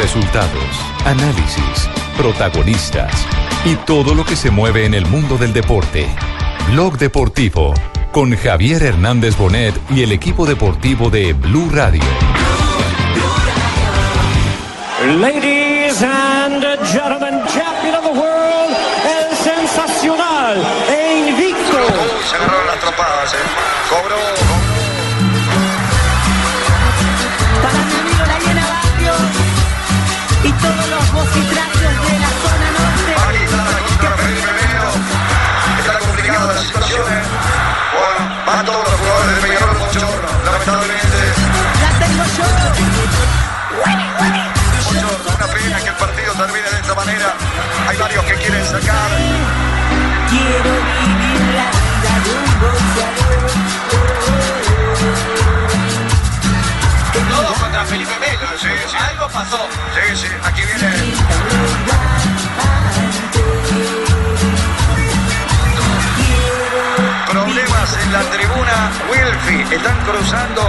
Resultados, análisis, protagonistas y todo lo que se mueve en el mundo del deporte. Blog Deportivo con Javier Hernández Bonet y el equipo deportivo de Blue Radio. Ladies and gentlemen, champion of the world, el sensacional e invicto. Se agarraron las tropadas, ¿eh? Cobró. Manera. Hay varios que quieren sacar. Quiero vivir Felipe Melo. Sí, sí. Algo pasó. Sí, sí. Aquí viene. Problemas en la tribuna Wilfi. Están cruzando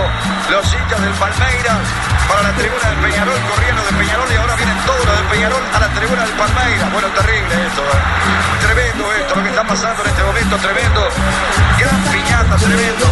los hinchas del Palmeiras para la tribuna del Peñarol, corriendo de Peñarol y ahora vienen todos los del Peñarol a la tribuna del Palmeiras. Bueno, terrible esto. ¿eh? Tremendo esto, lo que está pasando en este momento, tremendo. Gran piñata, tremendo.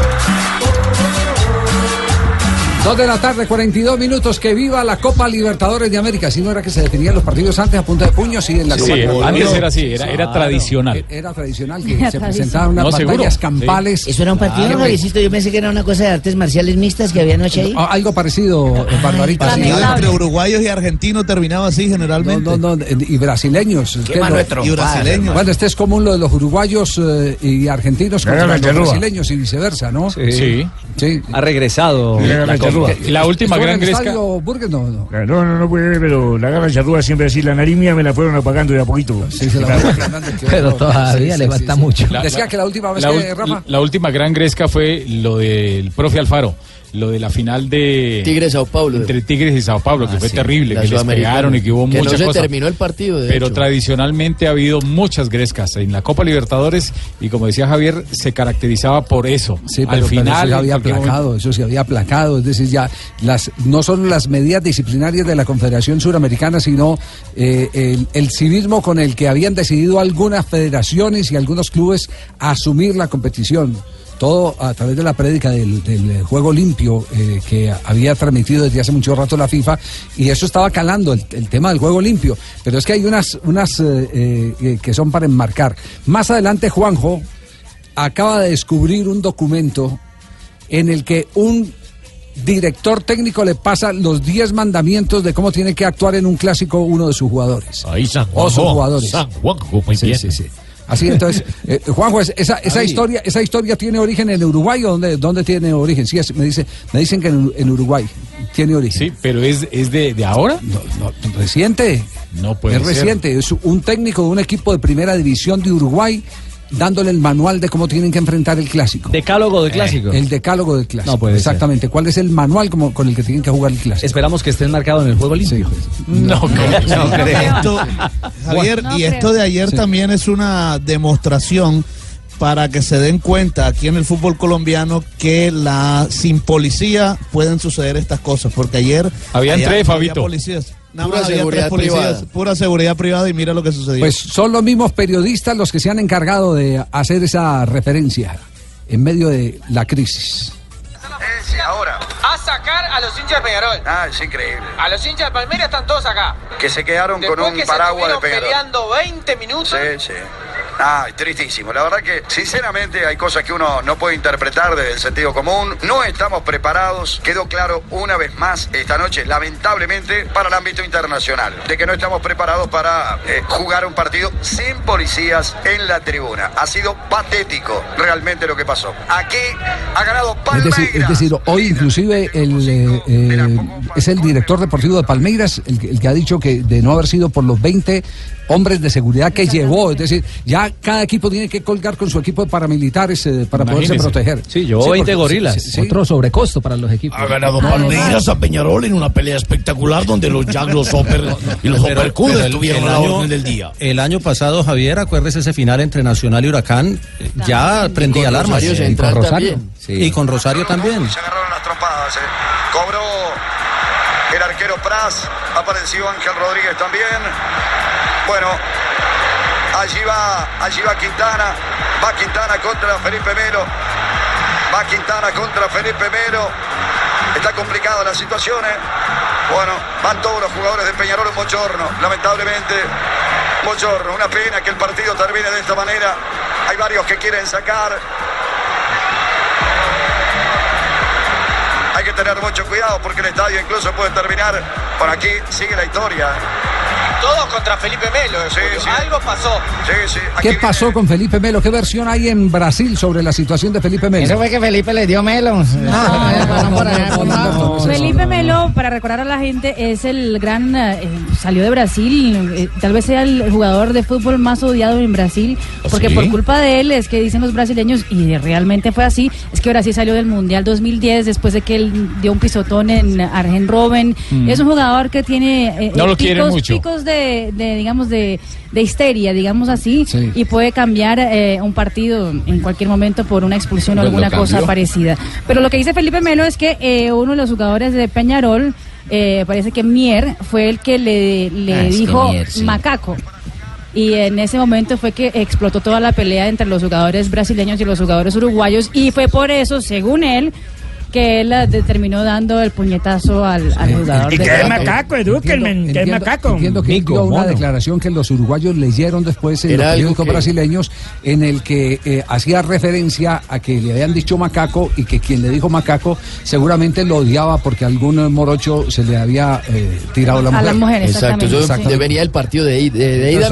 Dos de la tarde, 42 minutos. Que viva la Copa Libertadores de América. Si no era que se definían los partidos antes a punta de puños y en la Sí, Copa Libertadores. antes era así, era, era tradicional. Era tradicional que Era se presentaban unas No, seguro, batallas sí. campales. Eso era un partido, Claro. Javiercito. Yo pensé que era una cosa de artes marciales mixtas que había anoche ahí. Ah, Algo parecido, Barbarita. sí. lamentable. entre uruguayos y argentinos terminaba así No, generalmente. no, no, y brasileños. Lo- y brasileños. Bueno, este es común lo de los uruguayos eh, y argentinos contra los brasileños y viceversa, ¿no? Sí. Sí. Ha regresado La, la Copa. la última ¿Estuvo en gran gresca. No, no. No, no, no puede ver, pero la garra charrúa siempre así, la nariz mía me la fueron apagando de a poquito. Sí, se la voy Fernández, que Pero todavía le falta mucho. La- Decía la- que la última vez La, que, Rafa. la última gran gresca fue lo del profe Alfaro, lo de la final de Tigre Sao Paulo. entre Tigres y Sao Paulo, que Ah, fue sí, terrible, que les pegaron y que hubo Que no muchas se cosas. terminó el partido, de Pero hecho. tradicionalmente ha habido muchas grescas en la Copa Libertadores y como decía Javier, se caracterizaba por eso. Sí, pero, Al pero final eso se había aplacado, momento- eso se había aplacado, es decir, ya las no solo las medidas disciplinarias de la Confederación Suramericana, sino eh, el, el civismo con el que habían decidido algunas federaciones y algunos clubes asumir la competición. Todo a través de la prédica del, del juego limpio eh, que había transmitido desde hace mucho rato la FIFA y eso estaba calando el, el tema del juego limpio. Pero es que hay unas, unas eh, eh, que son para enmarcar. Más adelante Juanjo acaba de descubrir un documento en el que un director técnico le pasa los 10 mandamientos de cómo tiene que actuar en un clásico uno de sus jugadores. Ahí San O sus jugadores. San Juanjo, muy Sí, bien. sí, sí. Así entonces, eh, Juanjo, es- esa, esa historia, esa historia tiene origen en Uruguay o dónde, dónde tiene origen? Sí, me dice, me dicen que en, en Uruguay tiene origen. Sí, pero es, es de, de ahora. No, no, reciente. No puede es ser. reciente. Es un técnico de un equipo de primera división de Uruguay dándole el manual de cómo tienen que enfrentar el clásico. Decálogo de clásico. El decálogo del clásico. No puede ser. Exactamente. ¿Cuál es el manual como, con el que tienen que jugar el clásico? Esperamos que esté enmarcado en el juego limpio. No, No creo. Esto, Javier, No y creo. esto de ayer Sí. también es una demostración para que se den cuenta aquí en el fútbol colombiano que la sin policía pueden suceder estas cosas, porque ayer Habían tres, no había Fabito. policías. Nada Pura seguridad privada. pura seguridad privada y mira lo que sucedió. Pues son los mismos periodistas los que se han encargado de hacer esa referencia en medio de la crisis. Eh, sí, ahora. A sacar a los hinchas de Peñarol. Ah, es increíble. A los hinchas de Palmeiras están todos acá. Que se quedaron Después con un que paraguas se de Peñarol. peleando 20 minutos. Sí, sí. Ah, tristísimo. La verdad que, sinceramente, hay cosas que uno no puede interpretar desde el sentido común. No estamos preparados. Quedó claro una vez más esta noche, lamentablemente, para el ámbito internacional. De que no estamos preparados para eh, jugar un partido sin policías en la tribuna. Ha sido patético realmente lo que pasó. Aquí ha ganado Es decir, es decir, hoy inclusive el, eh, eh, es el director deportivo de Palmeiras el, que- el que ha dicho que de no haber sido por los 20 hombres de seguridad que llevó, es decir, ya cada equipo tiene que colgar con su equipo de paramilitares eh, para poderse proteger. Sí, llevó 20 porque- gorilas. sí, sí. Otro sobrecosto para los equipos. Ha ganado Palmeiras a Peñarol en una pelea espectacular donde los Jack, los Hopper y los Pero- el- estuvieron a la orden del día. El año pasado, Javier, acuérdese ese final entre Nacional y Huracán, eh, ya prendía alarmas. Sí, y con Rosario. también. Sí. Y con Rosario también. Se agarraron las trompadas. eh. Cobró el arquero Praz. Apareció Ángel Rodríguez también. Bueno, allí va, allí va Quintana. Va Quintana contra Felipe Melo. Va Quintana contra Felipe Melo. Está complicada la situación. eh. Bueno, van todos los jugadores de Peñarol en Bochorno. Lamentablemente, Bochorno. Una pena que el partido termine de esta manera. Hay varios que quieren sacar. Hay que tener mucho cuidado porque el estadio incluso puede terminar. Por aquí sigue la historia. Todos contra Felipe Melo. eh, Sí, sí. Algo pasó. Sí, sí. ¿Qué pasó con Felipe Melo? ¿Qué versión hay en Brasil sobre la situación de Felipe Melo? Eso fue que Felipe le dio melo. Felipe Melo, para recordar a la gente, es el gran, eh, salió de Brasil, eh, tal vez sea el jugador de fútbol más odiado en Brasil, porque ¿Sí? por culpa de él es que dicen los brasileños, y realmente fue así, es que Brasil salió del Mundial 2010 después de que él dio un pisotón en Argen Robben. Mm. Es un jugador que tiene eh, No lo eh, picos, mucho. picos de, de, digamos, de, de histeria, digamos así, Sí. y puede cambiar eh, un partido en cualquier momento por una expulsión o Pues alguna cosa parecida. Pero lo que dice Felipe Melo es que eh, uno de los jugadores de Peñarol, eh, parece que Mier, fue el que le, le Ah, dijo Mier, sí. macaco. Y en ese momento fue que explotó toda la pelea entre los jugadores brasileños y los jugadores uruguayos. Y fue por eso, según él, que él eh, terminó dando el puñetazo al, al jugador. Y que es macaco, edúquenme, que es macaco. Entiendo que Mico, dio una mono. declaración que los uruguayos leyeron después en Era los periódicos que- brasileños en el que eh, hacía referencia a que le habían dicho macaco y que quien le dijo macaco seguramente lo odiaba porque algún morocho se le había eh, tirado la A mujer. la mujer, Exacto, eso debería el partido de, I- de, de ida.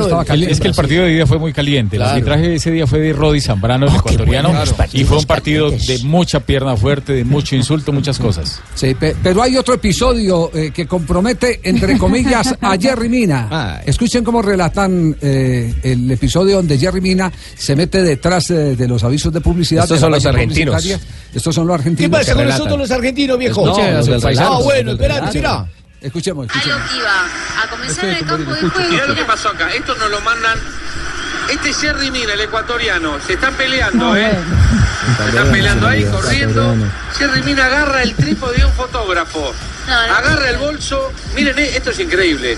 Es que el partido de ida fue muy caliente. El Claro. arbitraje de ese día fue de Rodi Zambrano, el ecuatoriano, bueno, y fue un partido de mucha pierna fuerte, de mucho insulto, muchas cosas. Sí, pe- pero hay otro episodio eh, que compromete, entre comillas, a Jerry Mina. Escuchen cómo relatan eh, el episodio donde Jerry Mina se mete detrás eh, de los avisos de publicidad. Estos de son los argentinos. Estos son los ¿Qué argentinos. pasa con nosotros los argentinos, viejo? Escuchen, No, los del ah, bueno, Los paisano. mirá. Escuchemos, A lo escuchemos. que iba, a comenzar en el campo de juego. Mirá lo que pasó acá. Esto nos lo mandan. Este Jerry Mina, el ecuatoriano, se están peleando, ¿eh? Se están peleando ahí, corriendo. Jerry Mina agarra el trípode de un fotógrafo. Agarra el bolso. Miren, eh, esto es increíble.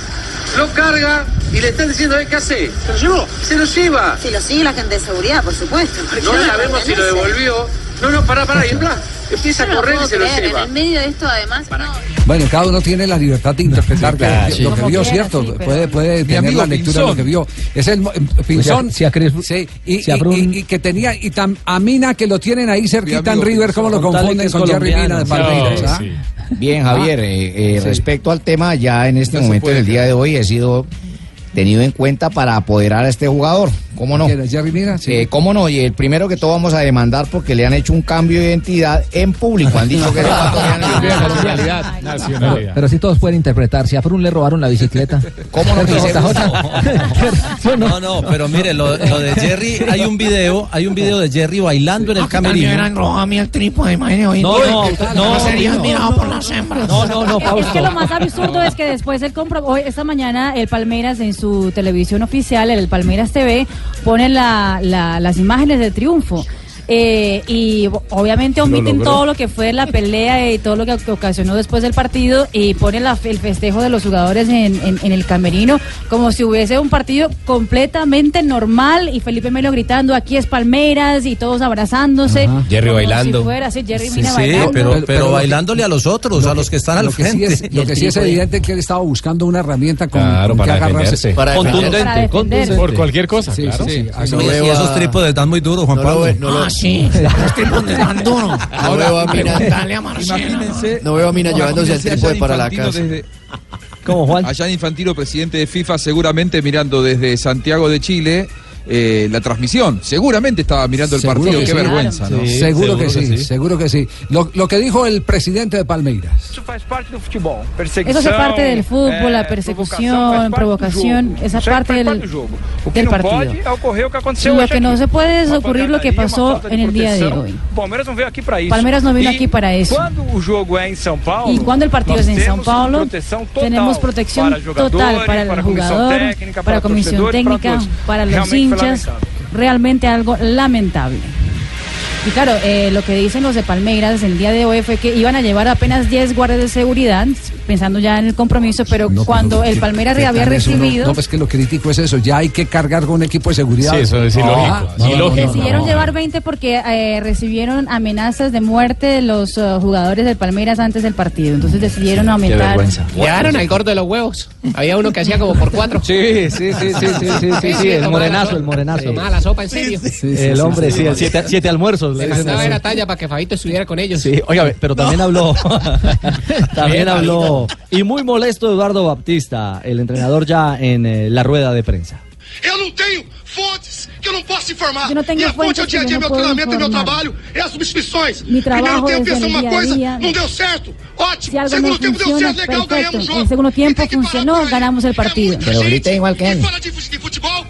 Lo carga y le están diciendo, ¿eh, ¿qué hace? ¿Se lo llevó? Se lo lleva. Si lo sigue la gente de seguridad, por supuesto. No sabemos si lo devolvió. No, no, pará, pará. Y bla, empieza a correr y se lo lleva. En el medio de esto, además, no. Bueno, cada uno tiene la libertad de interpretar claro, sí. lo que vio, ¿cierto? sí, pero- puede puede tener la lectura de lo Pinzón. que vio. Es el mo- eh, Pinzón. si a sí, y, si a y- Brun- y- y que tenía, y tan, a Mina que lo tienen ahí cerquita en River, ¿cómo lo confunden con Jerry colombiano. Mina de Palmeiras? Ah? sí. Bien, Javier, eh, eh, Sí. respecto al tema, ya en este No momento, en el día de hoy, he sido tenido en cuenta para apoderar a este jugador. ¿Cómo no? ¿Quién es Jerry Mina? Sí. Eh, ¿Cómo no? Y el primero que todo vamos a demandar porque le han hecho un cambio de identidad en público. Han dicho que es ecuatoriano. Pero, pero sí todos pueden interpretar. Si a Frun le robaron la bicicleta. ¿Cómo no? No, no, pero mire, lo, lo de Jerry, hay un video, hay un video de Jerry bailando en el camerino. eran roja a mí el trípode, imagínate. hoy. No, no, no, sería no, admirado no, por no. las hembras. No, no, no, Es que lo más absurdo es que después él compró, hoy, esta mañana el Palmeiras en su televisión oficial, el Palmeiras TV, pone la- la- las imágenes del triunfo. Eh, y obviamente omiten todo lo que fue la pelea y todo lo que, ocasionó después del partido y pone la- el festejo de los jugadores en, en- en el camerino como si hubiese un partido completamente normal y Felipe Melo gritando aquí es Palmeiras y todos abrazándose. Ajá. Jerry bailando. Si fuera así, Jerry Sí, bailando. pero, pero, pero lo que- bailándole a los otros, a los que están al lo que sí frente. es, lo que sí es evidente es que él estaba buscando una herramienta con, Claro, con para que agarrarse. defenderse. Para Contundente, defenderse. Para contundente. Por cualquier cosa, Sí, claro. sí, sí. Sí, Oye, sí. y esos trípodes están muy duros, Juan No lo Pablo. Sí, los tan. No veo a Mina. Imagínense. no veo a Mina llevándose el trípode para la casa. ¿Cómo, Juan? A Gianni Infantino, presidente de FIFA, seguramente mirando desde Santiago de Chile eh, la transmisión. Seguramente estaba mirando el Seguro partido, que qué sí. vergüenza, ¿no? seguro, que, sí, seguro que sí. Lo, lo que dijo el presidente de Palmeiras. Eso hace parte del fútbol, la persecución, provocación, esa parte del, del partido. Lo que no se puede es ocurrir lo que pasó en el día de hoy. Palmeiras no vino aquí para eso. Y cuando el partido es en São Paulo, tenemos protección total para el jugador, para la comisión técnica, para los hinchas. Realmente algo lamentable. Y claro, eh, lo que dicen los de Palmeiras el día de hoy fue que iban a llevar apenas 10 guardias de seguridad, pensando ya en el compromiso, pero cuando el Palmeiras ¿Qué había eso? No, recibido... No, pues que lo crítico es eso. Ya hay que cargar con un equipo de seguridad. Sí, eso es ilógico. Ah, no, Decidieron no. llevar 20 porque eh, recibieron amenazas de muerte de los eh, jugadores del Palmeiras antes del partido. Entonces decidieron aumentar. Llegaron al gordo de los huevos. Había uno que hacía como por cuatro. Sí, sí, sí, sí, sí, sí, sí, sí, el morenazo, el morenazo. Tomaba la sopa en serio. El hombre, sí, el siete, siete almuerzos. Le talla para que Fabito estuviera con ellos. Sí, oiga, pero también habló, también habló, y muy molesto Eduardo Baptista, el entrenador ya en eh, la rueda de prensa. Eu não tenho fontes que eu não posso informar. Eu não tenho Minha fonte é o dia a dia, meu treinamento, é meu trabalho, é as substituições. Mi Primeiro trabajo tempo uma coisa, não deu certo. Ótimo. Si algo no Segundo tempo deu certo, legal, perfecto. ganhamos o jogo. el segundo tiempo funcionó, ganamos el partido. Pero grite igual que él. Fala de, de futebol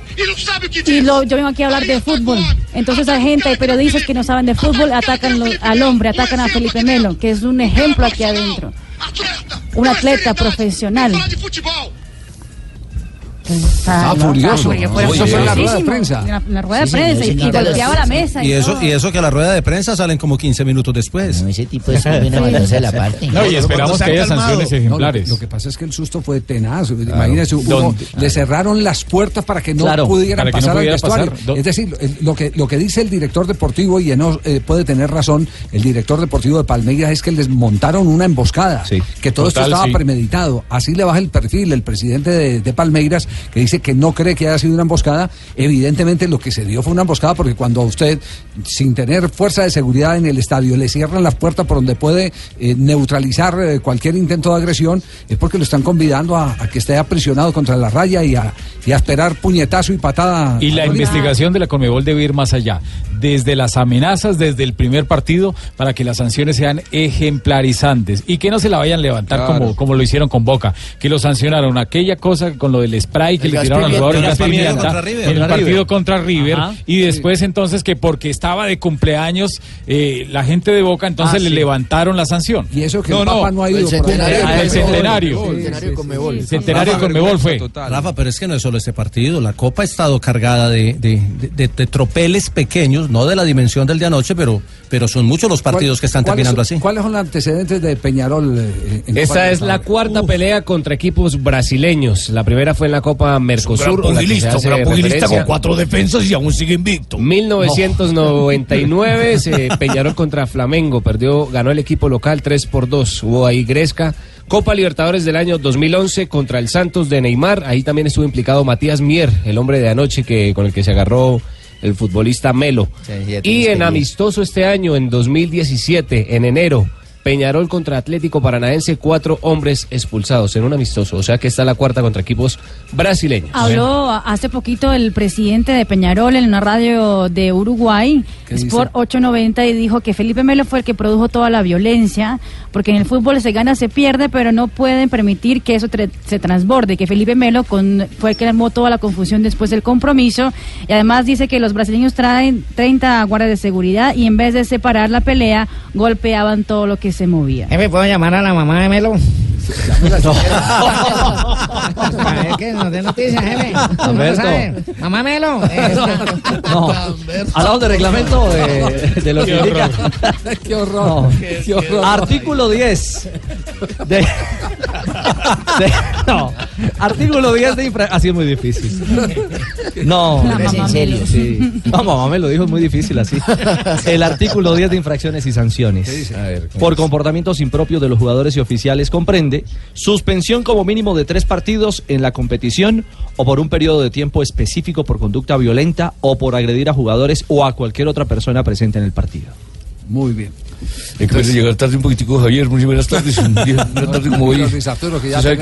Y lo, yo vengo aquí a hablar de fútbol. Entonces hay gente, hay periodistas que no saben de fútbol, atacan lo- al hombre, atacan a Felipe Melo, que es un ejemplo aquí adentro. Un atleta profesional. Estaba furioso. Fue Eso fue en la rueda de prensa. En la, rueda Sí, de prensa y, claro. golpeaba la mesa. Y Y, eso, todo. y eso que a la rueda de prensa salen como 15 minutos después. ese tipo es viene a mandarse la parte. No, y esperamos que haya sanciones No, lo, ejemplares. lo que pasa es que el susto fue tenaz. Imagínese, hubo- ¿Dónde? le cerraron las puertas para que no Claro, pudieran que no pasar pudiera al vestuario. pasar. Do- Es decir, lo que, lo que dice el director deportivo, y Eno eh, puede tener razón, el director deportivo de Palmeiras es que les montaron una emboscada, que todo Total, esto estaba sí. premeditado. Así le baja el perfil el presidente de, de Palmeiras, que dice que no cree que haya sido una emboscada. Evidentemente lo que se dio fue una emboscada porque cuando a usted, sin tener fuerza de seguridad en el estadio, le cierran las puertas por donde puede eh, neutralizar eh, cualquier intento de agresión, es porque lo están convidando a, a que esté aprisionado contra la raya y a, y a esperar puñetazo y patada. Y la investigación de la Conmebol debe ir más allá, desde las amenazas, desde el primer partido, para que las sanciones sean ejemplarizantes y que no se la vayan a levantar Claro. como, como lo hicieron con Boca, que lo sancionaron aquella cosa con lo del spray que El le tiraron al jugador en el partido contra River Ajá. y después entonces que porque estaba de cumpleaños eh, la gente de Boca entonces Ah, le sí. levantaron la sanción. Y eso que no, el no, Papa no ha ido el por centenario, el centenario. Conmebol fue. Rafa, pero es que no es solo este partido. La Copa ha estado cargada de, de- de- de- de tropeles pequeños, no de la dimensión del de anoche, pero, pero son muchos los partidos que están ¿Cuáles terminando así. ¿Cuáles son los antecedentes de Peñarol? eh, Esta es la cuarta pelea contra equipos brasileños. La primera fue en la Copa Mercosur. gran a la que se pugilista, un gran pugilista con cuatro defensas y aún sigue invicto. 1999 se Peñarol contra Flamengo, perdió, ganó el equipo local 3 por 2. Hubo ahí Gresca. Copa Libertadores del año 2011 contra el Santos de Neymar. Ahí también estuvo implicado Matías Mier, el hombre de anoche que con el que se agarró el futbolista Melo. Y en amistoso este año, en 2017, en enero, Peñarol contra Atlético Paranaense, cuatro hombres expulsados en un amistoso. O sea que está la cuarta contra equipos brasileños. Habló hace poquito el presidente de Peñarol en una radio de Uruguay. Sport 890, y dijo que Felipe Melo fue el que produjo toda la violencia, porque en el fútbol se gana, se pierde, pero no pueden permitir que eso se transborde, que Felipe Melo con, fue el que armó toda la confusión después del compromiso, y además dice que los brasileños traen 30 guardias de seguridad y en vez de separar la pelea, golpeaban todo lo que se movía. Jefe, ¿puedo llamar a la mamá de Melo? A ver, que nos dé noticias. Mamá Melo. eh, No, hablamos de reglamento de, de lo que indica. Qué horror. No. Qué horror. Artículo 10. De, de- no. Artículo 10 de infra... Así es muy difícil. No. En serio. Sí. No, mamá me lo dijo, es muy difícil así. El artículo 10 de infracciones y sanciones. ¿Qué dice? A ver, ¿cómo Por es? comportamientos impropios de los jugadores y oficiales comprende suspensión como mínimo de tres partidos en la competición o por un periodo de tiempo específico por conducta violenta o por agredir a jugadores o a cualquier otra persona presente en el partido. Muy bien. Es que parece llegar tarde un poquitico, Javier. Muy buenas tardes. Una tarde como hoy.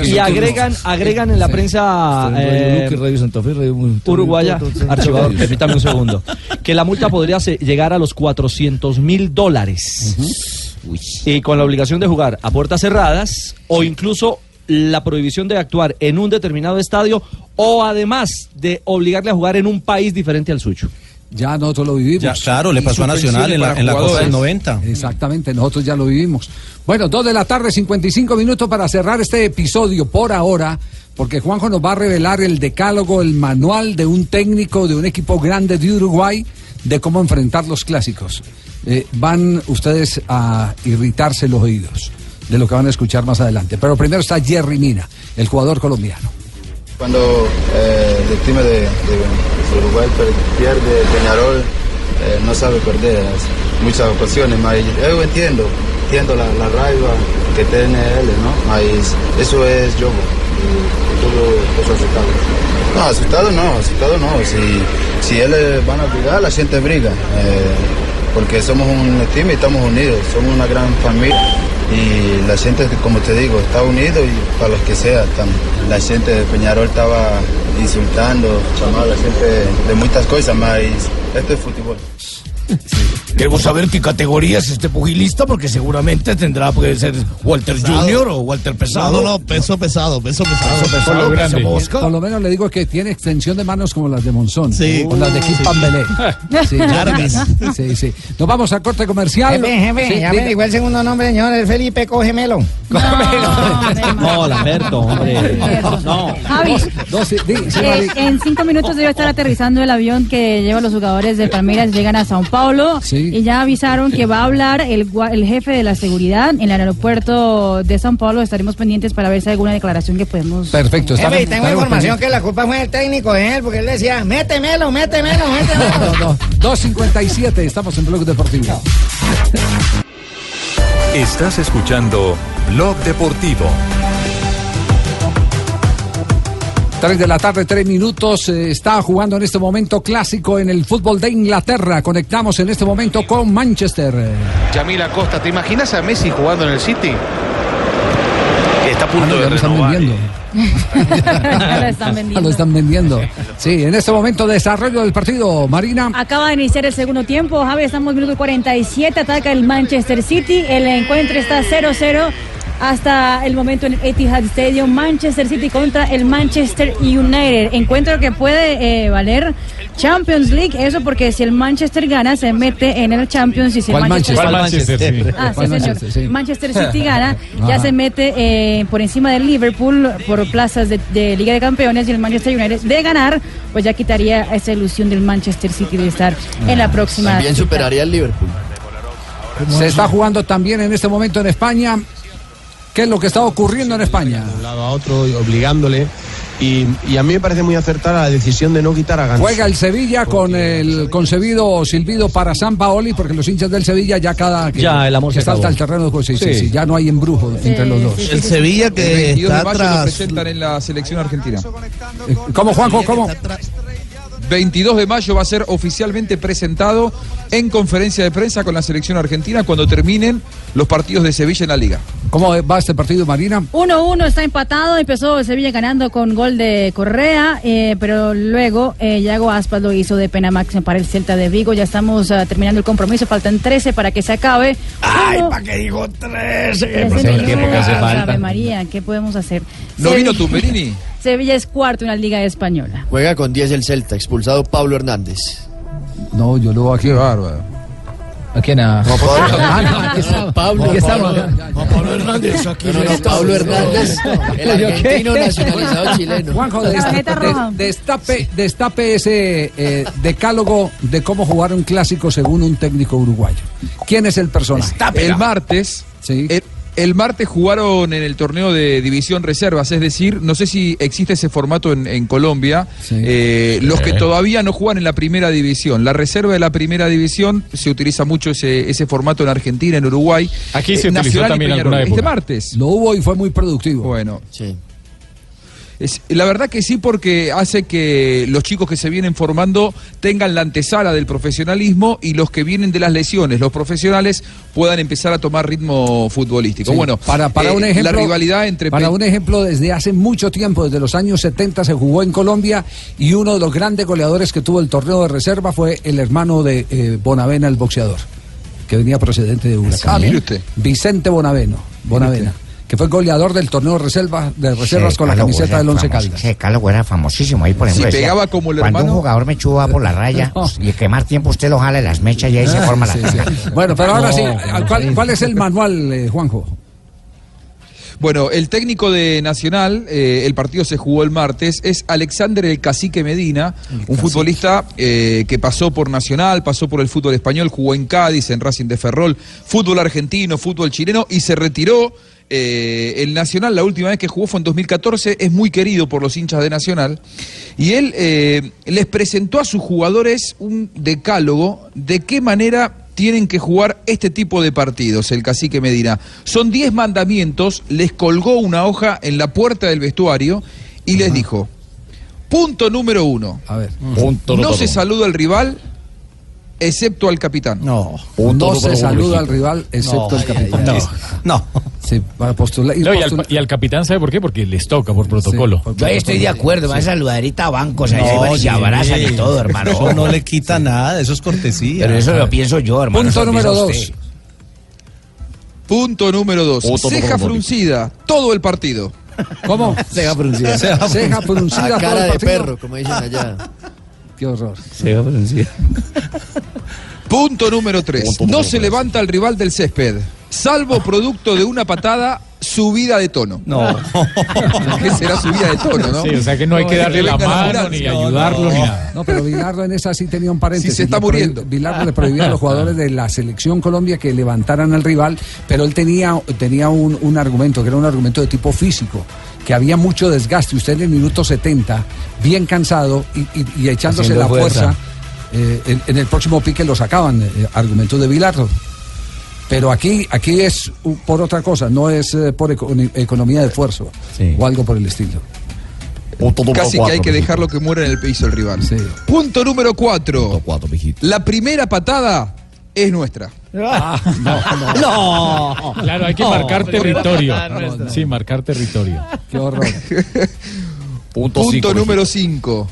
Y agregan, agregan en la prensa Radio Luque, Radio Santa Fe, Radio uruguaya, archivador, permítame un segundo, que la multa podría llegar a los 400 mil dólares. Y con la obligación de jugar a puertas cerradas o incluso la prohibición de actuar en un determinado estadio o además de obligarle a jugar en un país diferente al suyo. Ya nosotros lo vivimos. Ya, claro, le pasó a Nacional en la, en la Copa del 90. Exactamente, nosotros ya lo vivimos. Bueno, dos de la tarde, 55 minutos para cerrar este episodio por ahora, porque Juanjo nos va a revelar el decálogo, el manual de un técnico de un equipo grande de Uruguay de cómo enfrentar los clásicos. Eh, van ustedes a irritarse los oídos de lo que van a escuchar más adelante. Pero primero está Jerry Mina, el jugador colombiano. Cuando eh, el de, de Uruguay pierde Peñarol, eh, no sabe perder muchas ocasiones, mas yo entiendo, entiendo la, la raiva que tiene él, ¿no? Mas eso es yo, y todo eso asustado. No, asustado no, asustado no, si, si él eh, van a brigar, la gente briga, eh, porque somos un time y estamos unidos, somos una gran familia y la gente, como te digo, está unido y para los que sea, la gente de Peñarol estaba insultando, llamando a la gente de muchas cosas, mas esto es fútbol. Queremos saber qué categoría es este pugilista, porque seguramente tendrá, puede ser Walter Pesado. Junior o Walter Pesado. No, no, no, peso pesado, peso pesado. Peso pesado, peso mosca. Por lo menos le digo que tiene extensión de manos como las de Monzón. Sí. O las de Kip Pambelé. Sí, Largas. Sí, sí. Nos vamos a corte comercial. Jefe, jefe, Sí, ya me el segundo nombre, señor, el Felipe, cógemelo. No, Lamberto, hombre. No. Javi, sí, di- sí, eh, en cinco minutos debe estar aterrizando el avión que lleva los jugadores de Palmeiras, llegan a Sao Paulo Sí. y ya avisaron que va a hablar el, el jefe de la seguridad en el aeropuerto de Sao Paulo. Estaremos pendientes para ver si hay alguna declaración que podemos... Perfecto. Jefe, estamos- y tengo información que la culpa fue del técnico, de él, porque él decía, métemelo, métemelo, métemelo. No, no, 2.57, estamos en Blog Deportivo. Estás escuchando Blog Deportivo. 3 de la tarde, 3 minutos. eh, está jugando en este momento clásico en el fútbol de Inglaterra. Conectamos en este momento con Manchester. Yamil Costa, ¿te imaginas a Messi jugando en el City? Que está a Ah, punto no, de ya lo están renovar. vendiendo. Lo están Ya vendiendo. lo están vendiendo. Sí, en este momento desarrollo del partido, Marina. Acaba de iniciar el segundo tiempo, Javi, estamos en minuto 47, ataca el Manchester City, el encuentro está 0-0 hasta el momento en el Etihad Stadium, Manchester City contra el Manchester United, encuentro que puede eh, valer Champions League, eso porque si el Manchester gana se mete en el Champions y si el ¿Cuál Manchester, Manchester? ¿Cuál Manchester? Sí. Ah, sí, ¿Cuál señor. Manchester? Sí. Manchester City gana, ya se mete eh, por encima del Liverpool por plazas de, de Liga de Campeones y el Manchester United de ganar, pues ya quitaría esa ilusión del Manchester City de estar en la próxima. También cita. superaría al Liverpool. Se está jugando también en este momento en España. ¿Qué es lo que está ocurriendo en España? de un lado a otro y obligándole. Y, y a mí me parece muy acertada la decisión de no quitar a Ganso. Juega el Sevilla con el concebido silbido para San Paoli, porque los hinchas del Sevilla ya cada que, Ya, el amor que se salta acabó. al terreno de juego, sí, sí, Sí. sí, ya no hay embrujo entre los dos. El Sevilla El que 22 de está mayo lo tras... presentan en la selección argentina. Eh, ¿Cómo, Juanjo? ¿Cómo? 22 de mayo va a ser oficialmente presentado en conferencia de prensa con la selección argentina cuando terminen los partidos de Sevilla en la liga. ¿Cómo va este partido, Marina? 1-1 está empatado, empezó Sevilla ganando con gol de Correa, eh, pero luego eh, Yago Aspas lo hizo de pena máxima para el Celta de Vigo. Ya estamos ah, terminando el compromiso, faltan 13 para que se acabe. Ay, ¿para qué digo 13? Trece el tiempo que hace falta. María, ¿qué podemos hacer? ¿No Sevilla- vino Tumberini? Sevilla es cuarto en la Liga Española. Juega con 10 el Celta, expulsado Pablo Hernández. No, yo lo aquí. Qué bárbaro. ¿A quién? A... Pablo, Aquí estamos. Pablo, Pablo Hernández, aquí no, no, no, Pablo Hernández, el argentino nacionalizado chileno. Juanjo, roja. destape, destape ese eh, decálogo de cómo jugar un clásico según un técnico uruguayo. ¿Quién es el personaje? El martes, Sí. el, el martes jugaron en el torneo de división reservas, es decir, no sé si existe ese formato en, en Colombia, Sí. eh, los que todavía no juegan en la primera división. La reserva de la primera división se utiliza mucho ese, ese formato en Argentina, en Uruguay. Aquí se Eh, utilizó Nacional y también Peñarol. alguna Este época. martes. Lo hubo y fue muy productivo. Bueno, Sí. Es- la verdad que sí, porque hace que los chicos que se vienen formando tengan la antesala del profesionalismo y los que vienen de las lesiones, los profesionales, puedan empezar a tomar ritmo futbolístico. Sí, Bueno, para, para eh, un ejemplo, la rivalidad entre para un ejemplo, desde hace mucho tiempo, desde los años 70 se jugó en Colombia y uno de los grandes goleadores que tuvo el torneo de reserva fue el hermano de eh, Bonavena, el boxeador, que venía procedente de Huracán. Ah, mire usted. Vicente Bonaveno, Bonavena, que fue goleador del torneo de reserva de reservas Sí, con la camiseta del Once. Caldas. Sí, Carlos Güera famosísimo ahí, por Si ejemplo. decía, pegaba como el Cuando hermano- un jugador mechudo va por la raya y que más tiempo usted lo jale las mechas y ahí se Ah, forma la sí. Bueno, pero ahora No, sí, no, ¿cuál, cuál es el manual, eh, Juanjo? Bueno, el técnico de Nacional, eh, el partido se jugó el martes, es Alexander el Cacique Medina, un futbolista eh, que pasó por Nacional, pasó por el fútbol español, jugó en Cádiz, en Racing de Ferrol, fútbol argentino, fútbol chileno y se retiró. Eh, el Nacional, la última vez que jugó fue en 2014, es muy querido por los hinchas de Nacional. Y él eh, les presentó a sus jugadores un decálogo de qué manera tienen que jugar este tipo de partidos, el cacique Medina. Son 10 mandamientos, les colgó una hoja en la puerta del vestuario y les dijo, punto número uno, A ver. no se saluda al rival excepto al capitán. No, no se saluda al rival excepto el capitán. No. Sí, para postular. No, y, al, y al capitán, ¿sabe por qué? Porque les toca por protocolo. Yo ahí estoy de acuerdo, saludarita a bancos, ahí se van y se abrazan y todo, hermano. Eso no le quita nada, eso es cortesía. Pero eso lo pienso yo, hermano. Punto número dos. Punto número dos, ceja fruncida, todo el partido. ¿Cómo? Ceja fruncida. Ceja fruncida A todo cara el de perro, como dicen allá. Qué horror. Punto número tres, Punto no número se levanta el rival del césped, salvo producto de una patada subida de tono. No. ¿Qué será subida de tono, no? Sí, o sea que no hay que darle la mano, ni ayudarlo, ni nada. No, pero Bilardo en esa sí tenía un paréntesis. Sí, se está muriendo. Bilardo le prohibía a los jugadores de la selección Colombia que levantaran al rival, pero él tenía, tenía un, un argumento, que era un argumento de tipo físico, que había mucho desgaste. Usted en el minuto 70, bien cansado y, y- y echándose Haciendo la fuerza, fuerza. eh, en, en el próximo pique lo sacaban, eh, argumentos de Bilardo. Pero aquí, aquí es por otra cosa, no es eh, por eco- economía de esfuerzo o algo por el estilo. Casi que hay que dejarlo que muera en el piso el rival. Punto número cuatro. La primera patada es nuestra. No. Claro, hay que No, marcar territorio. Sí, marcar territorio. Qué horror. Punto, número 5.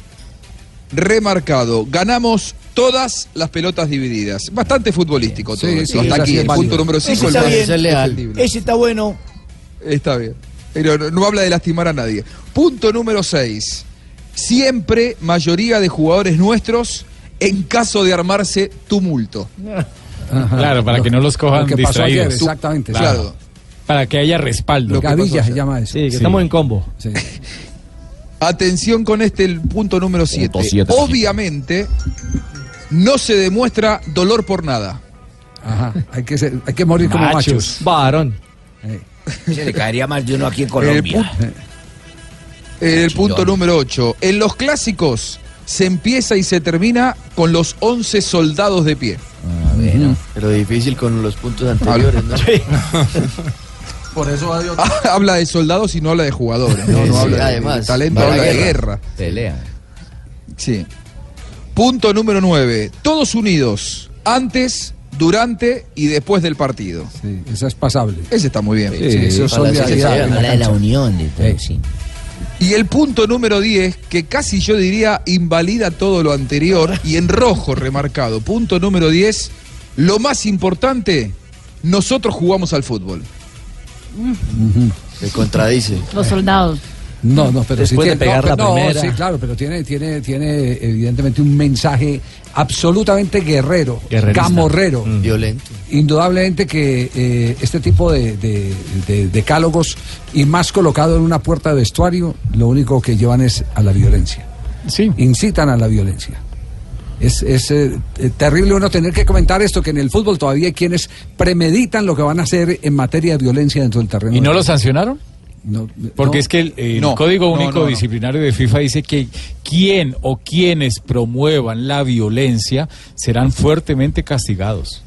Remarcado. Ganamos todas las pelotas divididas. Bastante futbolístico todo Sí, eso. Hasta aquí, el punto número Ese 5. está bien. Ese está bueno. Está bien. Pero no, no habla de lastimar a nadie. Punto número 6. Siempre mayoría de jugadores nuestros en caso de armarse tumulto. Claro, para que no los cojan Lo que pasó ayer, distraídos. exactamente. Claro. Para que haya respaldo. Lo que Gavilla se llama eso. Sí, que estamos en combo. Atención con este, el punto número 7. siete. Obviamente, no se demuestra dolor por nada. Ajá, hay que, ser- hay que morir como machos. Varón. Se le caería más de uno aquí en El, Colombia. pu- el punto número 8. En los clásicos se empieza y se termina con los 11 soldados de pie. Pero difícil con los puntos anteriores, ¿no? Por eso habla de soldados y no habla de jugadores. No, no Sí, habla de- además, de talento, va la habla de guerra. Pelea. Sí. Punto número 9. Todos unidos antes, durante y después del partido. Sí, esa es pasable. Ese está muy bien. Sí, eso es solidaridad en la Habla de la unión de todo, sí. Y el punto número 10, que casi yo diría invalida todo lo anterior y en rojo remarcado. Punto número 10, lo más importante, nosotros jugamos al fútbol. Se contradice. Los soldados. No, no, pero sí Después de tiene, pegar no, la no, primera. sí, claro, pero tiene, tiene, tiene evidentemente un mensaje absolutamente guerrero, camorrero. Violento. Indudablemente que eh, este tipo de, de- de decálogos y más colocado en una puerta de vestuario, lo único que llevan es a la violencia. Sí. Incitan a la violencia. Es, es, eh, eh, terrible uno tener que comentar esto, que en el fútbol todavía hay quienes premeditan lo que van a hacer en materia de violencia dentro del terreno. ¿Y no lo sancionaron? No, Porque no. es que el, el No, Código Único no, no. Disciplinario de FIFA dice que quien o quienes promuevan la violencia serán fuertemente castigados.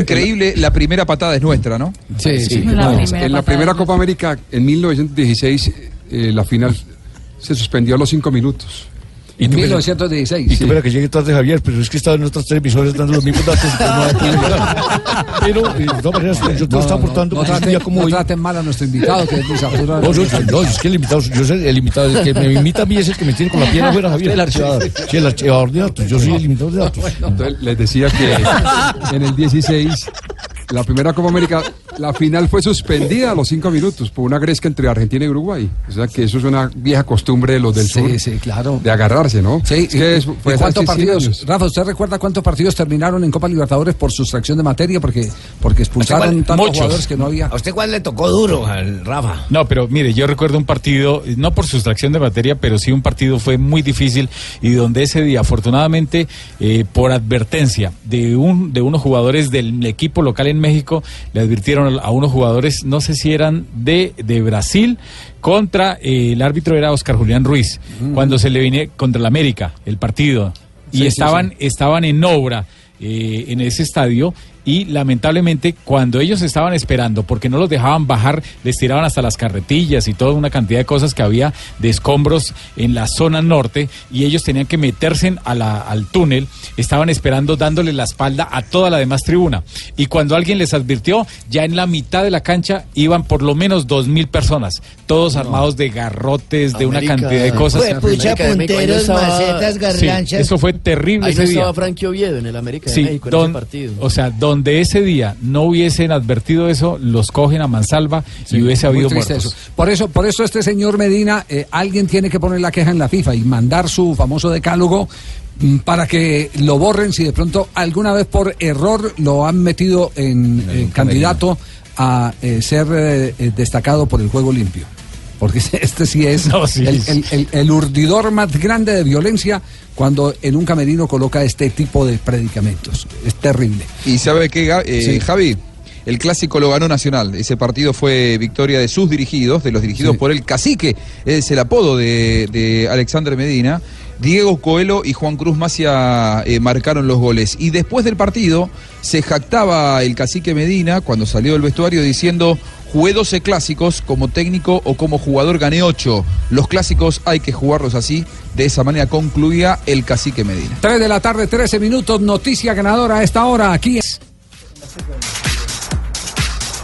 Increíble, la primera patada es nuestra, ¿no? Sí, sí. La No, primera en la primera Copa América, en 1916, eh, la final se suspendió a los cinco minutos. En 1916. Y tú espera que llegue tarde Javier, pero es que estaba en otras televisoras dando los mismos datos. no. Pero, eh, de todas maneras, yo te lo estaba aportando no, un traten, día como no hoy. traten mal a nuestro invitado, que es Arturo. No, no, no, es que el invitado, yo soy el invitado, el que me imita a mí es el que me tiene con la pierna afuera, Javier. El archivador. Sí, el archivador de datos, yo soy el imitador de datos. Entonces les decía que en el 16, la primera Copa América, la final fue suspendida a los cinco minutos por una gresca entre Argentina y Uruguay. O sea que eso es una vieja costumbre de los del Sí, sur. sí, claro. De agarrarse, ¿no? Sí, es- hace ¿cuántos 100 partidos? Rafa, ¿usted recuerda cuántos partidos terminaron en Copa Libertadores por sustracción de materia? Porque, porque expulsaron cuál? tantos Muchos. jugadores que no había. ¿A usted cuál le tocó duro, al Rafa? No, pero mire, yo recuerdo un partido, no por sustracción de materia, pero sí un partido fue muy difícil y donde ese día, afortunadamente, eh, por advertencia de un de unos jugadores del equipo local en México, le advirtieron a unos jugadores, no sé si eran de, de Brasil, contra eh, el árbitro era Oscar Julián Ruiz, cuando se le vine contra el América, el partido, y Sí, sí, estaban, estaban en obra eh, en ese estadio y lamentablemente cuando ellos estaban esperando, porque no los dejaban bajar, les tiraban hasta las carretillas y toda una cantidad de cosas que había de escombros en la zona norte y ellos tenían que meterse en- a la- al túnel, estaban esperando dándole la espalda a toda la demás tribuna. Y cuando alguien les advirtió, ya en la mitad de la cancha iban por lo menos dos mil personas, todos armados de garrotes, de una cantidad de cosas. Fue pucha, América punteros, estaba- macetas, Sí, garlanchas. eso fue terrible Ahí ese día. estaba Frankie Oviedo en el América de Sí, México en don- ese partido. o sea, donde ese día no hubiesen advertido eso, los cogen a mansalva y hubiese habido muertos. eso. Por eso, por eso este señor Medina, eh, alguien tiene que poner la queja en la FIFA y mandar su famoso decálogo mm, para que lo borren si de pronto alguna vez por error lo han metido en eh, candidato a eh, ser destacado por el juego limpio. Porque este sí es No, sí. el, el- el- el urdidor más grande de violencia cuando en un camerino coloca este tipo de predicamentos. Es terrible. Y sabe qué, Ga- eh, Sí. Javi, el clásico lo ganó Nacional. Ese partido fue victoria de sus dirigidos, de los dirigidos Sí. por el cacique, es el apodo de, de Alexander Medina. Diego Coelho y Juan Cruz Macia eh, marcaron los goles. Y después del partido se jactaba el cacique Medina cuando salió del vestuario diciendo jugué 12 clásicos como técnico o como jugador gané 8. Los clásicos hay que jugarlos así. De esa manera concluía el cacique Medina. 3 de la tarde, 13 minutos, noticia ganadora a esta hora. Aquí es.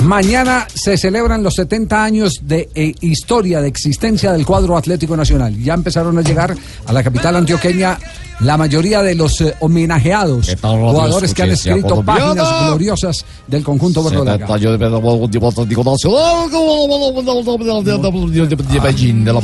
Mañana se celebran los 70 años de eh, historia, de existencia del cuadro Atlético Nacional. Ya empezaron a llegar a la capital antioqueña la mayoría de los eh, homenajeados, jugadores que han escrito páginas gloriosas del conjunto verdolaga.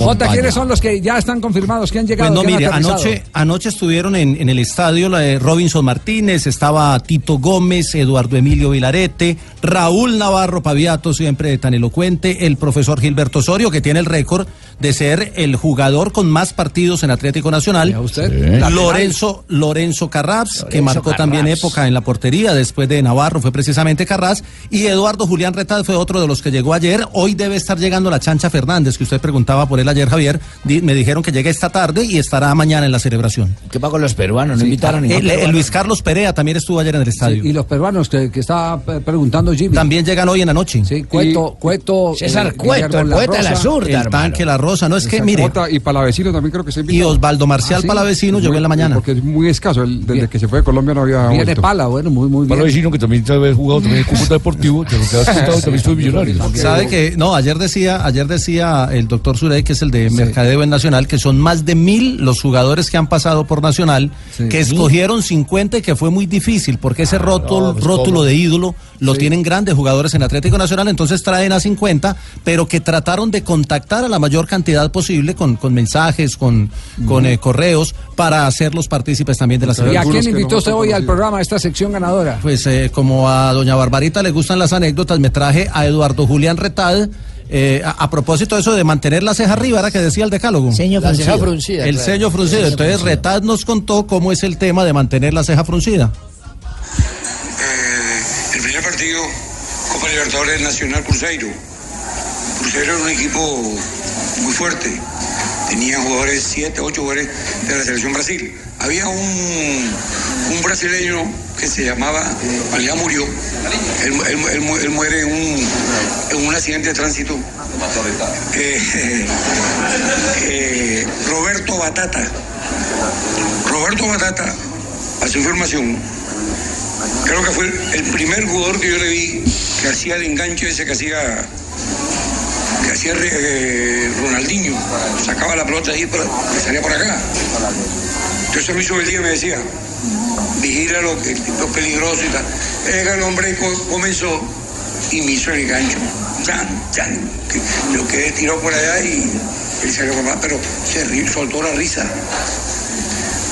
Jota. ¿quiénes son los que ya están confirmados, que han Pues llegado? no, han mire, anoche, anoche estuvieron en, en el estadio la de Robinson Martínez, estaba Tito Gómez, Eduardo Emilio Vilarete, Raúl Navarro Paviato, siempre tan elocuente, el profesor Gilberto Osorio, que tiene el récord de ser el jugador con más partidos en Atlético Nacional. usted? Lorenzo, Lorenzo Carraps, que marcó también época en la portería después de Navarro, fue precisamente Carras. Y Eduardo Julián Retad fue otro de los que llegó ayer. Hoy debe estar llegando la Chancha Fernández, que usted preguntaba por él ayer, Javier. Di- me dijeron que llega esta tarde y estará mañana en la celebración. ¿Qué pasa con los peruanos? No Sí. invitaron a El- ningún el peruano. Luis Carlos Perea también estuvo ayer en el estadio. Sí, y los peruanos que, que estaba eh, preguntando Jimmy. También llegan hoy en la noche. Sí, Cueto, Cueto. César eh, Cueto, Guillermo el poeta de la Rosa. zurda, El tanque, la rosa. No, es que, mire, Jota y Palavecino también creo que se y. Osvaldo Marcial ¿Ah, sí? Palavecino llegó en la mañana. Porque es muy escaso. el- desde Bien. que se fue de Colombia no había Viene pala, bueno, muy, muy bien. vecino que también sabe jugado también en Cúcuta Deportivo, que lo que contado también estuve millonario. Sabe que, no, ayer decía, ayer decía el doctor Surey, que es el de Mercadeo en Nacional, que son más de mil los jugadores que han pasado por Nacional, Sí. que escogieron 50 y que fue muy difícil, porque ese rótulo, no, pues, rótulo de ídolo lo tienen grandes jugadores en Atlético Nacional, entonces traen a 50, pero que trataron de contactar a la mayor cantidad posible con, con mensajes, con, con eh, correos, para hacerlos partícipes también de la ¿Y selección. a algunos quién invitó usted hoy al programa, a esta sección ganadora? Pues eh, como a doña Barbarita le gustan las anécdotas, me traje a Eduardo Julián Retad. eh, a, a propósito de eso de mantener la ceja arriba, era que decía el decálogo. Seño La ceja fruncido. fruncida. el claro. sello fruncido. Entonces. Retad nos contó cómo es el tema de mantener la ceja fruncida. Partido, Copa Libertadores Nacional Cruzeiro. Cruzeiro era un equipo muy fuerte. Tenían jugadores, siete, ocho jugadores de la selección Brasil. Había un, un brasileño que se llamaba, ya murió. Él, él- él mu- él muere en un, en un accidente de tránsito eh, Roberto Batata. Roberto Batata, a su información, creo que fue el primer jugador que yo le vi que hacía el enganche ese que hacía que hacía eh, Ronaldinho, sacaba la pelota ahí que salía por acá. Entonces me hizo el día y me decía, vigila lo, que- lo peligroso y tal. Era el hombre co- comenzó y me hizo el gancho. Chan, chan. Yo quedé tirado por allá y él salió por más, pero se soltó la risa.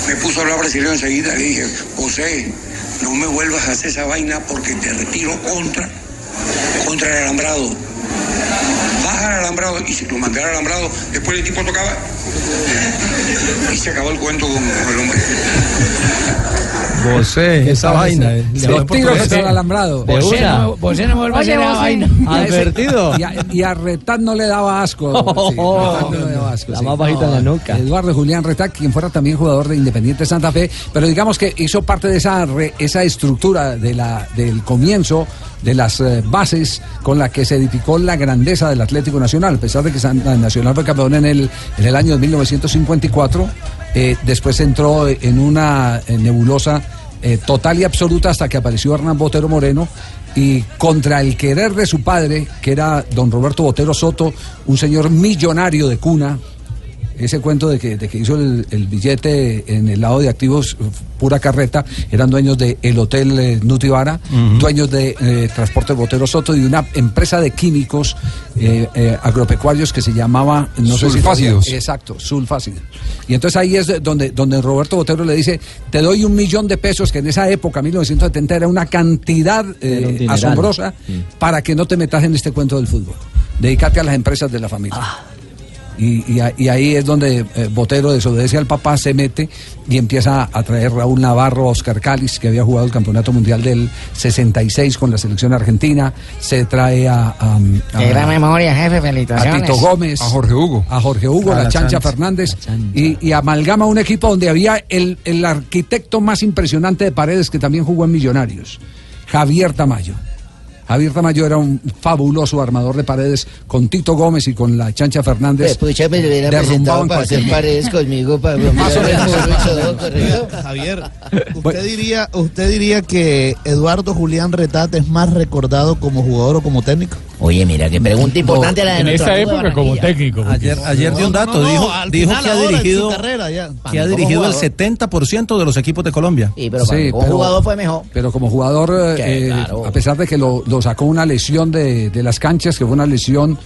Me puso a hablar brasileño enseguida. Le dije, José, no me vuelvas a hacer esa vaina porque te retiro contra, contra el alambrado. Baja al alambrado y si lo mandé al alambrado, después el tipo tocaba y se acabó el cuento con el hombre. José, esa vaina. eh. Los tiros contra el alambrado. No, vuelvas a hacer la vaina. Y a, y a Retán no le daba asco. La sí. más bajita en la nuca. Eduardo Julián Retán, quien fuera también jugador de Independiente Santa Fe, pero digamos que hizo parte de esa, re- esa estructura de la, del comienzo de las eh, bases con la que se edificó la grandeza del Atlético Nacional, a pesar de que San- Nacional fue campeón en el, en el año de 1954, eh, después entró en una eh, nebulosa eh, total y absoluta hasta que apareció Hernán Botero Moreno y contra el querer de su padre, que era don Roberto Botero Soto, un señor millonario de cuna, ese cuento de que, de que hizo el, el billete en el lado de activos, eh, pura carreta, eran dueños del el hotel eh, Nutibara, dueños de eh, Transporte Botero Soto y de una empresa de químicos eh, eh, agropecuarios que se llamaba, no sé si Sulfácidos. exacto, sulfácidos. Y entonces ahí es donde, donde Roberto Botero le dice, te doy un millón de pesos, que en esa época, 1970, era una cantidad eh, un asombrosa, para que no te metas en este cuento del fútbol. Dedícate a las empresas de la familia. Y, y a- y ahí es donde eh, Botero desobedece al papá, se mete y empieza a traer Raúl Navarro, Oscar Cáliz, que había jugado el Campeonato Mundial del 66 con la selección argentina, se trae a, a- a- Qué gran memoria, jefe, a. Tito Gómez, A Jorge Hugo. a Jorge Hugo, A la, la Chancha, Chancha. Fernández, Y, y amalgama un equipo donde había el, el arquitecto más impresionante de Paredes, que también jugó en Millonarios, Javier Tamayo. Javier Tamayo era un fabuloso armador de paredes con Tito Gómez y con la Chancha Fernández. Pues pucha, me lo hubiera presentado para hacer paredes conmigo, para Más o menos. Javier, Javier, ¿usted diría, ¿usted diría que Eduardo Julián Retate es más recordado como jugador o como técnico? Oye, mira, qué pregunta importante la de En esa época como técnico. Ayer, ayer dio un dato, No, no, dijo, dijo que ha dirigido, carrera, ya. que ha dirigido el jugador. 70% de los equipos de Colombia. Sí, pero Sí, como pero- jugador fue mejor. Pero como jugador, eh, claro. a pesar de que lo, lo sacó una lesión de, de las canchas, que fue una lesión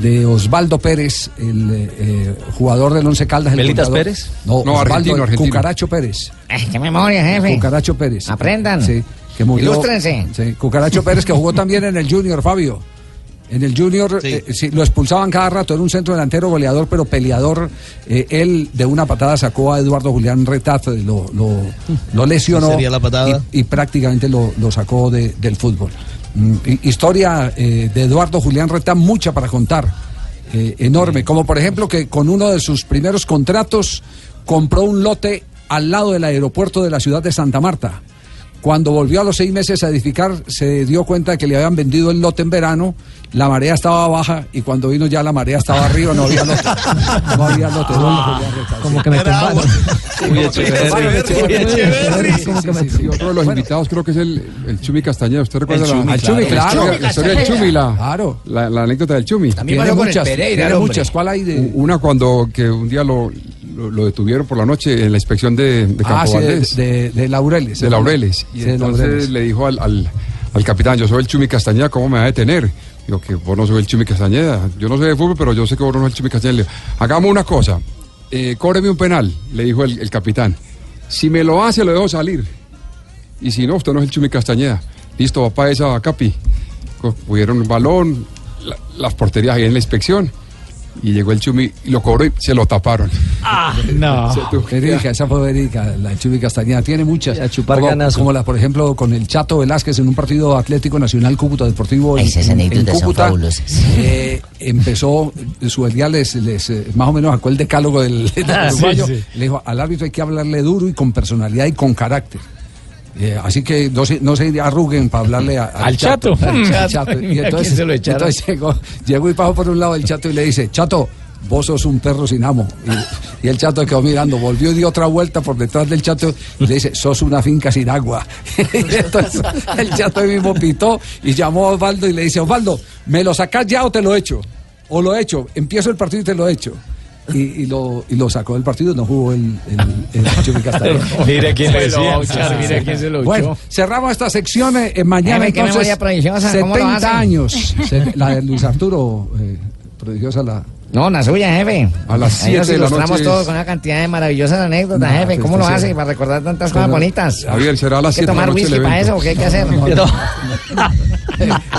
de Osvaldo Pérez, el eh, eh, jugador del Once Caldas. el ¿Melitas goleador. Pérez? No, No, Osvaldo, argentino. Cucaracho Pérez. Ay, qué memoria, jefe. Cucaracho Pérez. Aprendan. Sí, que murió. Ilústrense. Sí, Cucaracho Pérez que jugó también en el Junior, Fabio. En el Junior eh, sí, lo expulsaban cada rato, era un centro delantero goleador, pero peleador. Eh, él de una patada sacó a Eduardo Julián Retaz, eh, lo, lo, lo lesionó ¿Qué sería la patada? Y, y prácticamente lo, lo sacó de- del fútbol. Mm, hi- historia eh, de Eduardo Julián Retaz, mucha para contar, enorme. Como por ejemplo que con uno de sus primeros contratos compró un lote al lado del aeropuerto de la ciudad de Santa Marta. Cuando volvió a los seis meses a edificar, se dio cuenta de que le habían vendido el lote en verano, la marea estaba baja y cuando vino ya la marea estaba arriba, no había lote. No había lote. Como que me tumbaron. Otro de los invitados creo que es el, el Chumi Castañeda. ¿Usted recuerda El la, Chumi, la claro. la historia del. Chumi? La, Claro. la, la anécdota del Chumi. También Tiene muchas, Pereira, tiene muchas. ¿Cuál hay de...? Una cuando que un día lo, lo, lo detuvieron por la noche en la inspección de, de Campo Ah, sí, de, Valdés. de- de Laureles. de Laureles. Y Sí, entonces Laureles. le dijo al, al, al capitán, yo soy el Chumi Castañeda, ¿cómo me va a detener? Digo, que vos no soy el Chumi Castañeda. Yo no sé de fútbol, pero yo sé que vos no sos el Chumi Castañeda. Le digo, hagamos una cosa, eh, cóbreme un penal, le dijo el, el capitán. Si me lo hace, lo dejo salir. Y si no, usted no es el Chumi Castañeda. Listo, va para esa capi. Pudieron un balón, la- las porterías ahí en la inspección. Y llegó el Chumi y lo cobró y se lo taparon. Ah, no. Verídica, esa fue verídica, la Chumi Castañeda. Tiene muchas. A chupar como, ganazo. como la, por ejemplo, con el Chato Velázquez en un partido Atlético Nacional Cúcuta Deportivo en, Esas en- son Cúcuta. fabulosas. eh, empezó, su día les, les, eh, más o menos sacó el decálogo del, del Ah, sí, uruguayo. sí. Le dijo, al árbitro hay que hablarle duro y con personalidad y con carácter. Eh, así que no se, no se arruguen para hablarle a- Al Chato. Al Chato. Y entonces, ¿quién se lo echaron? entonces llegó, llegó y pasó por un lado el Chato y le dice, Chato, vos sos un perro sin amo. Y, y el Chato quedó mirando, volvió y dio otra vuelta por detrás del Chato y le dice, sos una finca sin agua. Y entonces el Chato ahí mismo pitó y llamó a Osvaldo y le dice, Osvaldo, ¿me lo sacás ya o te lo echo? O lo echo, empiezo el partido y te lo echo. Y, y lo, y lo sacó del partido, no jugó el, el, el Chucky Castañeda. Mire quién Se lo echar, Mire quién se lo Bueno, echó. cerramos esta sección eh, eh, mañana qué entonces. memoria prodigiosa, ¿cómo lo 70 hace? años. Se- la de Luis Arturo, eh, prodigiosa la. No, la suya, jefe. A las Ahí nos 7 de la ilustramos noche todos es- con una cantidad de maravillosas anécdotas, No, jefe. ¿Cómo lo hace para recordar tantas cosas bonitas? Javier, será a las ¿Hay que 7 de la tomar noche el whisky para eso o qué hay que hacer?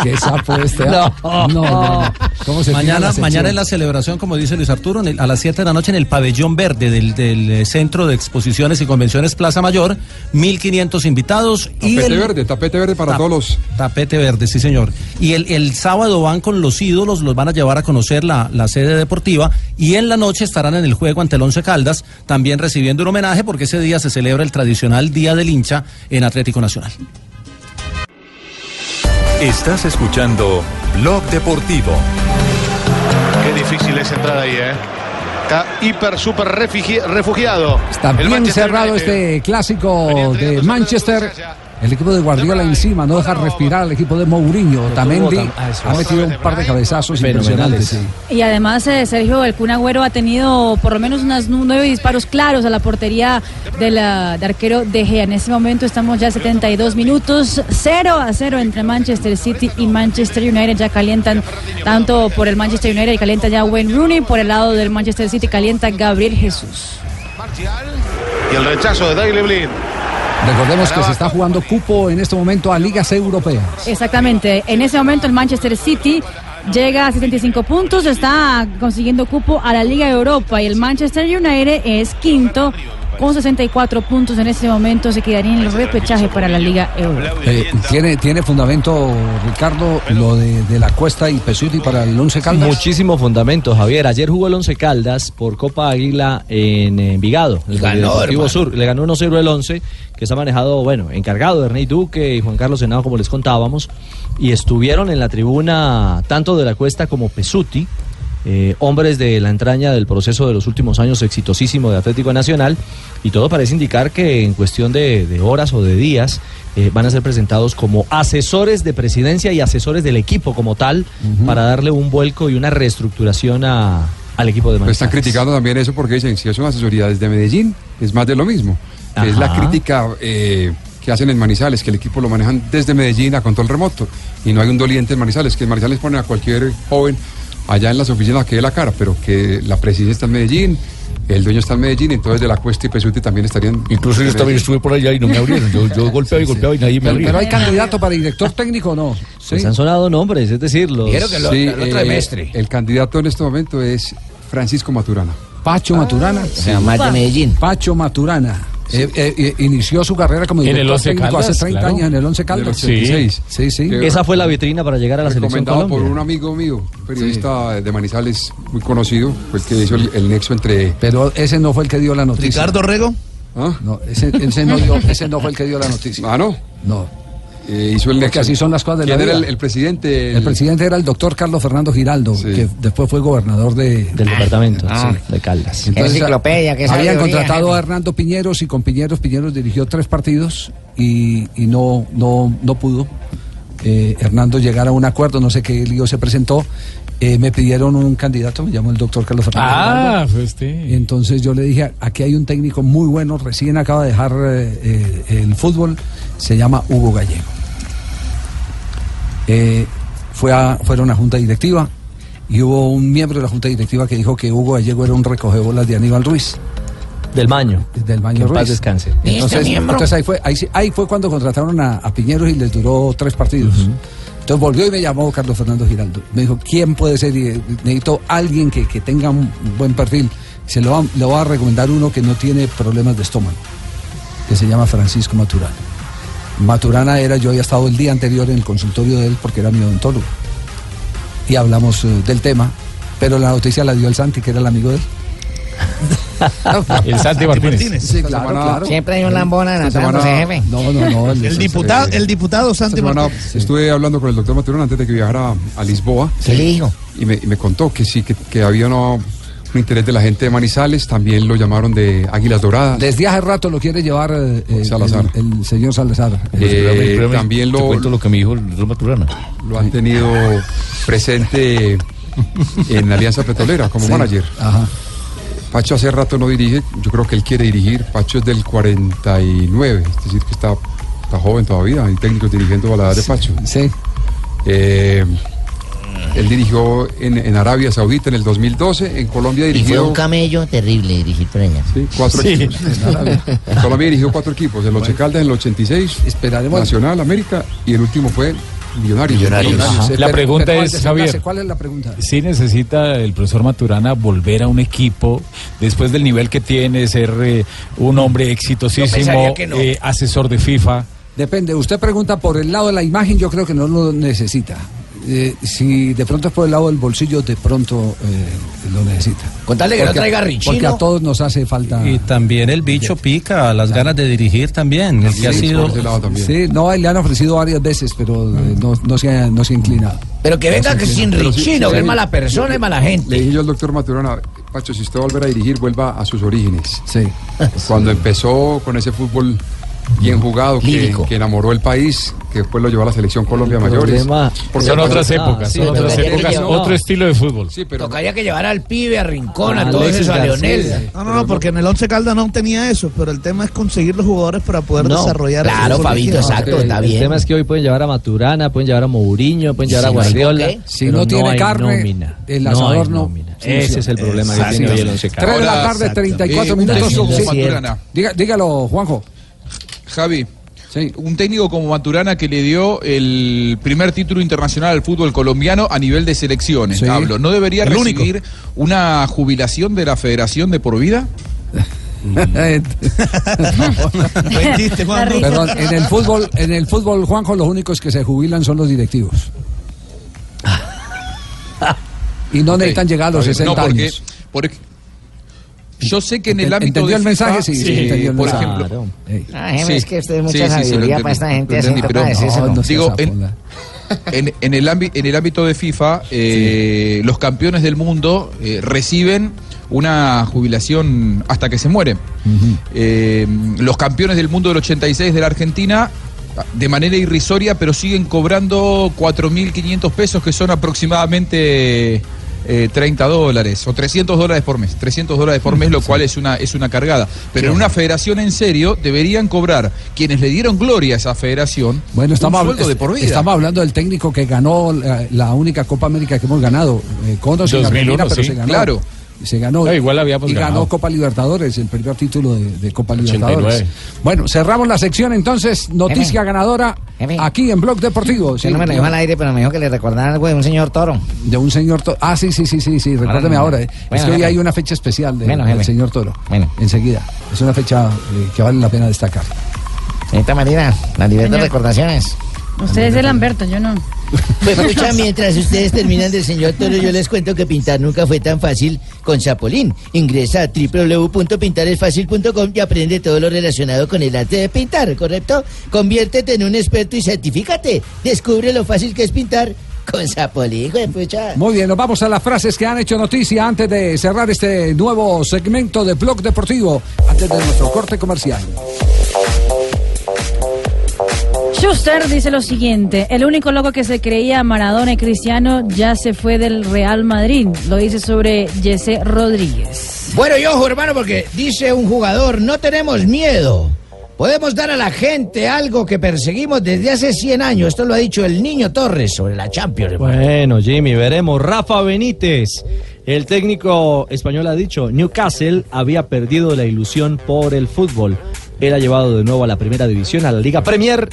Qué sapo este. ¿ah? No, no, no. ¿Cómo se Mañana, mañana es la celebración, como dice Luis Arturo, en el- a las 7 de la noche en el pabellón verde del, del, eh, Centro de Exposiciones y Convenciones Plaza Mayor. 1.500 invitados. y Tapete el- verde, tapete verde para Tap- todos los. Tapete verde, sí señor. Y el, el sábado van con los ídolos, los van a llevar a conocer la, la sede deportiva y en la noche estarán en el juego ante el Once Caldas, también recibiendo un homenaje porque ese día se celebra el tradicional Día del Hincha en Atlético Nacional. Estás escuchando Blog Deportivo. Qué difícil es entrar ahí, ¿eh? Está hiper, súper refugi- refugiado. Está El bien Manchester cerrado United. este clásico de Manchester. El equipo de Guardiola encima, no deja respirar al equipo de Mourinho. Tamendi eso ha metido un par de cabezazos impresionantes. sí. Y además, eh, Sergio, el Kun Agüero ha tenido por lo menos unos nueve disparos claros a la portería del ah, de arquero De Gea. En este momento estamos ya a 72 minutos, 0 a 0 entre Manchester City y Manchester United. Ya calientan tanto por el Manchester United, calienta ya Wayne Rooney, por el lado del Manchester City calienta Gabriel Jesús. Y el rechazo de Daily Blind. Recordemos que se está jugando cupo en este momento a ligas europeas. Exactamente. En ese momento el Manchester City llega a 75 puntos, está consiguiendo cupo a la Liga Europa y el Manchester United es quinto con 64 puntos. En ese momento se quedaría en el repechaje para la Liga Europa. Eh, ¿tiene, ¿Tiene fundamento, Ricardo, lo de, de la Cuesta y Pesuti para el Once Caldas? Muchísimo fundamento, Javier. Ayer jugó el Once Caldas por Copa Águila en Envigado, el Ganó. Sur. Le ganó 1-0 el Once, que se ha manejado, bueno, encargado de Ernei Duque y Juan Carlos Senado, como les contábamos. Y estuvieron en la tribuna tanto de la Cuesta como Pesuti. Eh, hombres de la entraña del proceso de los últimos años exitosísimo de Atlético Nacional y todo parece indicar que en cuestión de, de horas o de días eh, van a ser presentados como asesores de presidencia y asesores del equipo como tal para darle un vuelco y una reestructuración a- al equipo de Pues están Manizales. criticando también eso porque dicen, si es una asesoría desde Medellín, es más de lo mismo. Es la crítica eh, que hacen en Manizales, que el equipo lo manejan desde Medellín a control remoto. Y no hay un doliente en Manizales, que en Manizales pone a cualquier joven allá en las oficinas que dé la cara, pero que la presidencia está en Medellín, el dueño está en Medellín, entonces de la Cuesta y Pesuti también estarían... Incluso yo también estuve por allá y no me abrieron. Yo, yo golpeaba y golpeaba y nadie me abría. pero hay candidato para director técnico o no. Pues han sonado nombres, es decir, los... Sí, eh, El candidato en este momento es Francisco Maturana. Pacho Maturana. Sí. más de Medellín. Pacho Maturana. Eh, eh, eh, inició su carrera como En el director Once técnico hace Caldas, 30 claro. años en el 11 Caldas. 86. Sí, sí. Esa fue la vitrina para llegar a la selección recomendado por Colombia. un amigo mío, periodista de Manizales muy conocido, fue el que hizo el, el nexo entre... Pero ese no fue el que dio la noticia. Ricardo Rego. No, ese, ese no dio- ese no fue el que dio la noticia. Ah, no. No. Eh, hizo el Porque nexo. así son las cosas de la ¿Quién era vida. el, el presidente? El presidente era el doctor Carlos Fernando Giraldo, que después fue gobernador de, del departamento Ah. sí, de Caldas. Enciclopedia, qué Habían sabiduría, contratado a Hernando Piñeros y con Piñeros, Piñeros dirigió tres partidos y, y no, no, no pudo. eh, Hernando llegar a un acuerdo, no sé qué lío se presentó. eh, me pidieron un candidato, me llamó el doctor Carlos Fernando. Ah, usted. Y entonces yo le dije, aquí hay un técnico muy bueno, recién acaba de dejar eh, eh, el fútbol, se llama Hugo Gallego. Eh, fue a, fueron a junta directiva y hubo un miembro de la junta directiva que dijo que Hugo Gallego era un recogebolas de Aníbal Ruiz. Del Maño. Del Maño Que en Ruiz. paz descanse. Entonces, entonces ahí, fue, ahí, fue cuando contrataron a, a Piñeros y les duró tres partidos. Entonces volvió y me llamó Carlos Fernando Giraldo. Me dijo, ¿quién puede ser? Y, eh, necesito alguien que, que tenga un buen perfil. Se lo va, le voy a recomendar uno que no tiene problemas de estómago, que se llama Francisco Maturana. Maturana era, yo había estado el día anterior en el consultorio de él porque era mi odontólogo. Y hablamos eh, del tema, pero la noticia la dio el Santi, que era el amigo de él. El Santi Martínez. Sí, claro, claro. Siempre hay un lambona natándose, semana- jefe. No, no, no. El diputado, el diputado Santi semana Martínez. estuve hablando con el doctor Maturana antes de que viajara a Lisboa. ¿Qué le dijo? Y me, y me contó que sí, que, que había una- un interés de la gente de Manizales, también lo llamaron de Águilas Doradas. Desde hace rato lo quiere llevar eh, eh, Salazar. El, el señor Salazar. Eh, también lo, cuento lo que me dijo Maturana. lo han tenido presente en Alianza Petrolera como Sí. manager. Ajá. Pacho hace rato no dirige, yo creo que él quiere dirigir. Pacho es del 49, es decir, que está, está joven todavía, hay técnicos dirigiendo a la edad de Pacho. Sí. Él dirigió en, en Arabia Saudita en el 2012, en Colombia Y fue dirigió un camello terrible dirigir por allá. sí, cuatro Sí. equipos. En Arabia. En Colombia dirigió cuatro equipos, el Once Caldas en el 86, Esperaremos. Nacional, América, y el último fue Millonarios. Sí, La pero- pregunta pero es, Javier. ¿Cuál es la pregunta? Sí necesita el profesor Maturana volver a un equipo después del nivel que tiene, ser eh, un hombre exitosísimo, no. eh, asesor de FIFA. Depende, usted pregunta por el lado de la imagen, yo creo que no lo necesita. Eh, si de pronto es por el lado del bolsillo, de pronto eh, lo necesita. Contarle que no traiga Richino. Porque a todos nos hace falta. Y también el bicho pica, las ganas de dirigir también. El que ha sido. Sí, no, le han ofrecido varias veces, pero eh, no, no, se ha, no se ha inclinado. Pero que venga que sin Richino, sí, que es mala persona, es mala Le gente. dije yo al doctor Maturana, Pacho, si usted va a volver a dirigir, vuelva a sus orígenes. Sí. Cuando empezó con ese fútbol bien jugado, que, enamoró el país, que después lo llevó a la selección Colombia Mayores. problema- Porque Son otras épocas, sí, son otras épocas, llevó- otro estilo de fútbol. Sí, pero Tocaría que llevar al pibe, a Rincón, a Ah, todo eso, a. Leonel. No, no, no, porque en el Once Caldas no tenía eso, pero el tema es conseguir los jugadores para poder No, desarrollar el claro, Fabito, regional. exacto, está el bien. tema es que hoy pueden llevar a Maturana, pueden llevar a Mourinho, pueden llevar a Si Guardiola. Si no tiene carne, nómina. el No asador hay no. Ese es el problema que tiene hoy el Once Caldas. Tres de la tarde, 34 Eh, un minutos. dígalo, Juanjo. Javi, Sí. un técnico como Maturana que le dio el primer título internacional al fútbol colombiano a nivel de selecciones, Sí. hablo, ¿no debería El único. recibir una jubilación de la federación de por vida? Perdón, en el fútbol, en el fútbol, Juanjo, los únicos que se jubilan son los directivos. Y no Ok, necesitan llegar a los está bien. 60 No, porque, años. porque yo sé que en el ámbito ¿entendió de el mensaje? Sí, sí, entendió el por mensaje. ejemplo. Ah, Sí. es que usted es Sí, mucha sí, sí, lo sabiduría para esta gente entendí, pero-. No, no Digo, en- apola. En, en el ámbi- en el ámbito de FIFA, eh, los campeones del mundo eh, reciben una jubilación hasta que se mueren. Eh, los campeones del mundo del 86 de la Argentina, de manera irrisoria, pero siguen cobrando 4.500 pesos, que son aproximadamente eh, 30 dólares o 300 dólares por mes. 300 dólares por mes, lo cual es una, es una cargada. Pero en una federación en serio, deberían cobrar quienes le dieron gloria a esa federación Bueno, estamos, un sueldo de por vida. estamos hablando del técnico que ganó la, la única Copa América que hemos ganado. Eh, con o sin 2001, Argentina, pero sí. se ganó. Claro. Se ganó. No, igual habíamos y ganó ganado. Copa Libertadores, el primer título de, de Copa 89. Libertadores. Bueno, cerramos la sección entonces. Noticia ganadora aquí en Blog Deportivo. Usted no me lo dijo al aire, pero me dijo que le recordara algo de un señor toro. De un señor toro. Ah, sí, sí, sí, sí, sí. Recuérdeme ahora. eh. Bueno, es que hoy hay una fecha especial de- Bueno, del señor Toro. Bueno. Enseguida. Es una fecha eh, que vale la pena destacar. Señorita Marina, la libertad de Señor. recordaciones. Usted es el Lamberto, yo no. Pues escucha, mientras ustedes terminan del señor Toro, yo les cuento que pintar nunca fue tan fácil con Zapolín. Ingresa a www.pintaresfacil.com y aprende todo lo relacionado con el arte de pintar, ¿correcto? Conviértete en un experto y certifícate. Descubre lo fácil que es pintar con Zapolín, pucha. Muy bien, nos vamos a las frases que han hecho noticia antes de cerrar este nuevo segmento de Blog Deportivo, antes de nuestro corte comercial. Schuster dice lo siguiente, el único loco que se creía Maradona y Cristiano ya se fue del Real Madrid. Lo dice sobre Jesse Rodríguez. Bueno, y ojo, hermano, porque dice un jugador, no tenemos miedo. Podemos dar a la gente algo que perseguimos desde hace 100 años. Esto lo ha dicho el niño Torres sobre la Champions. Bueno, Jimmy, veremos. Rafa Benítez, el técnico español ha dicho, Newcastle había perdido la ilusión por el fútbol. Él ha llevado de nuevo a la primera división, a la Liga Premier,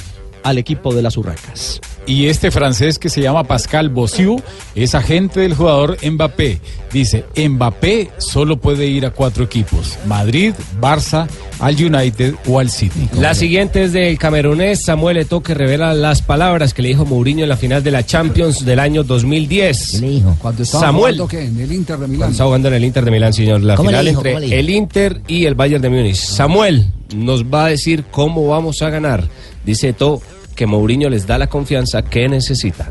al equipo de las Urracas. y este francés que se llama Pascal Bossiou es agente del jugador Mbappé. Dice, Mbappé solo puede ir a cuatro equipos, Madrid, Barça, al United o al City. La siguiente es del camerunés Samuel Eto'o que revela las palabras que le dijo Mourinho en la final de la Champions del año 2010. ¿Qué le dijo? Cuando estaba Samuel. jugando, ¿qué? en el Inter de Cuando Milán. estaba jugando en el Inter de Milán, señor. La ¿Cómo le final dijo? entre el Inter y el Bayern de Múnich. Samuel nos va a decir cómo vamos a ganar. Dice Eto'o que Mourinho les da la confianza que necesitan.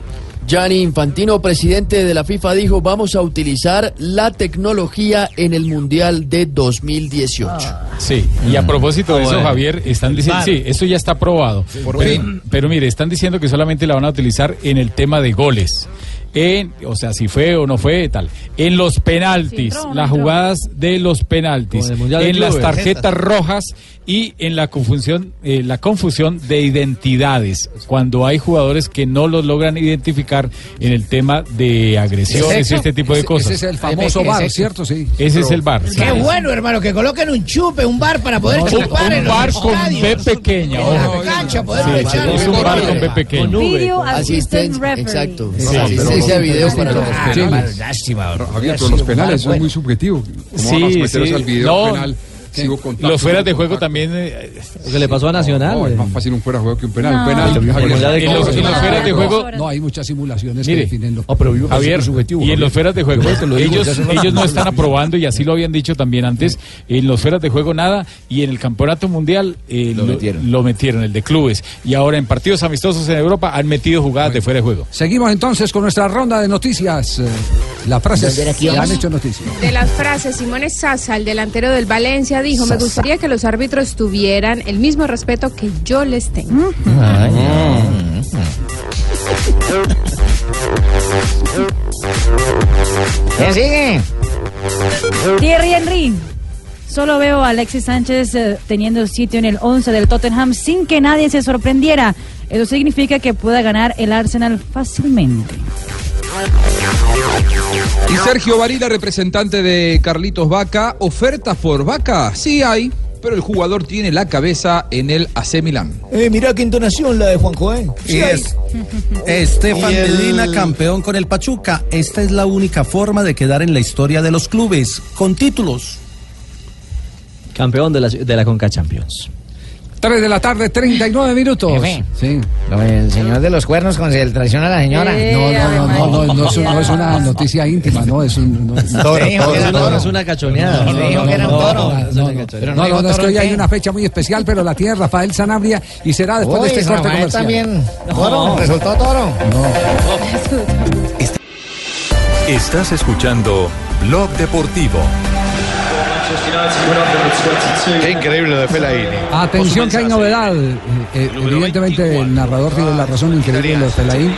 Gianni Infantino, presidente de la FIFA, dijo vamos a utilizar la tecnología en el Mundial de 2018. Sí, y a propósito de Ah, eso. Javier, están diciendo, sí, eso ya está aprobado. pero, pero mire, están diciendo que solamente la van a utilizar en el tema de goles. En, o sea, si fue o no fue, tal. En los penaltis, Sí, entró o no las entró. jugadas de los penaltis, en las tarjetas rojas y en la confusión, eh, la confusión de identidades, cuando hay jugadores que no los logran identificar en el tema de agresiones y este tipo de Ese- cosas. Ese es el famoso bar, ese- ¿cierto? Sí. Ese es el bar. sí. Qué bueno, hermano, que coloquen un chupe, un bar para poder Un- chupar un en los bar con. B pequeña, En la ojo. cancha, poder Sí, echar es un bar con B pequeño. Video assistant referee. Exacto. Sí, Asistencia a video para los Ah, penales. lástima. Javier, pero los penales son muy subjetivos. ¿Cómo van a sí. al video No, penal? Sigo Los fueras de juego también. eh, Lo que le pasó a Nacional. No, es eh. más fácil un fuera de juego que un penal. No. Un penal. En los, los fueras de juego. No, hay muchas simulaciones que definen lo Ah, pero Javier, y en los fueras de juego, lo ellos, ellos no están aprobando, y así lo habían dicho también antes, en los fueras de juego nada, y en el campeonato mundial eh, Lo metieron. lo metieron, el de clubes. Y ahora en partidos amistosos en Europa han metido jugadas de fuera de juego. Seguimos entonces con nuestra ronda de noticias. Las frases ¿Dónde era que han hecho noticias. De las frases, Simone Sasa, el delantero del Valencia, dijo, me gustaría que los árbitros tuvieran el mismo respeto que yo les tengo. ¿Qué sigue? Thierry Henry. Solo veo a Alexis Sánchez eh, teniendo sitio en el 11 del Tottenham sin que nadie se sorprendiera. Eso significa que pueda ganar el Arsenal fácilmente. Y Sergio Varila, representante de Carlitos Vaca, ¿ofertas por Vaca? Sí hay, pero el jugador tiene la cabeza en el AC Milán. Eh, mirá qué entonación la de Juanjo, ¿eh? Y es Estefan el- Medina, campeón con el Pachuca. Esta es la única forma de quedar en la historia de los clubes, con títulos. Campeón de la, de la Conca Champions. 3 de la tarde, 39 minutos. Jefe. Sí. Del señor de los cuernos con el traición a la señora. Eh, No, no, no, no, no, no, es, un- no es una noticia íntima, no, es un... No, no, Toro, No, toro, es una- toro. es una cachoneada. No, no, no, no, no, no, es que hoy hay una fecha muy especial, pero la tiene Rafael Sanabria y será después Uy, de este corte comercial. también. Toro, resultó toro. Estás escuchando Blog Deportivo. Qué increíble lo de Fellaini. Atención que hay novedad. Eh, eh, evidentemente el narrador tiene la razón increíble lo de Fellaini.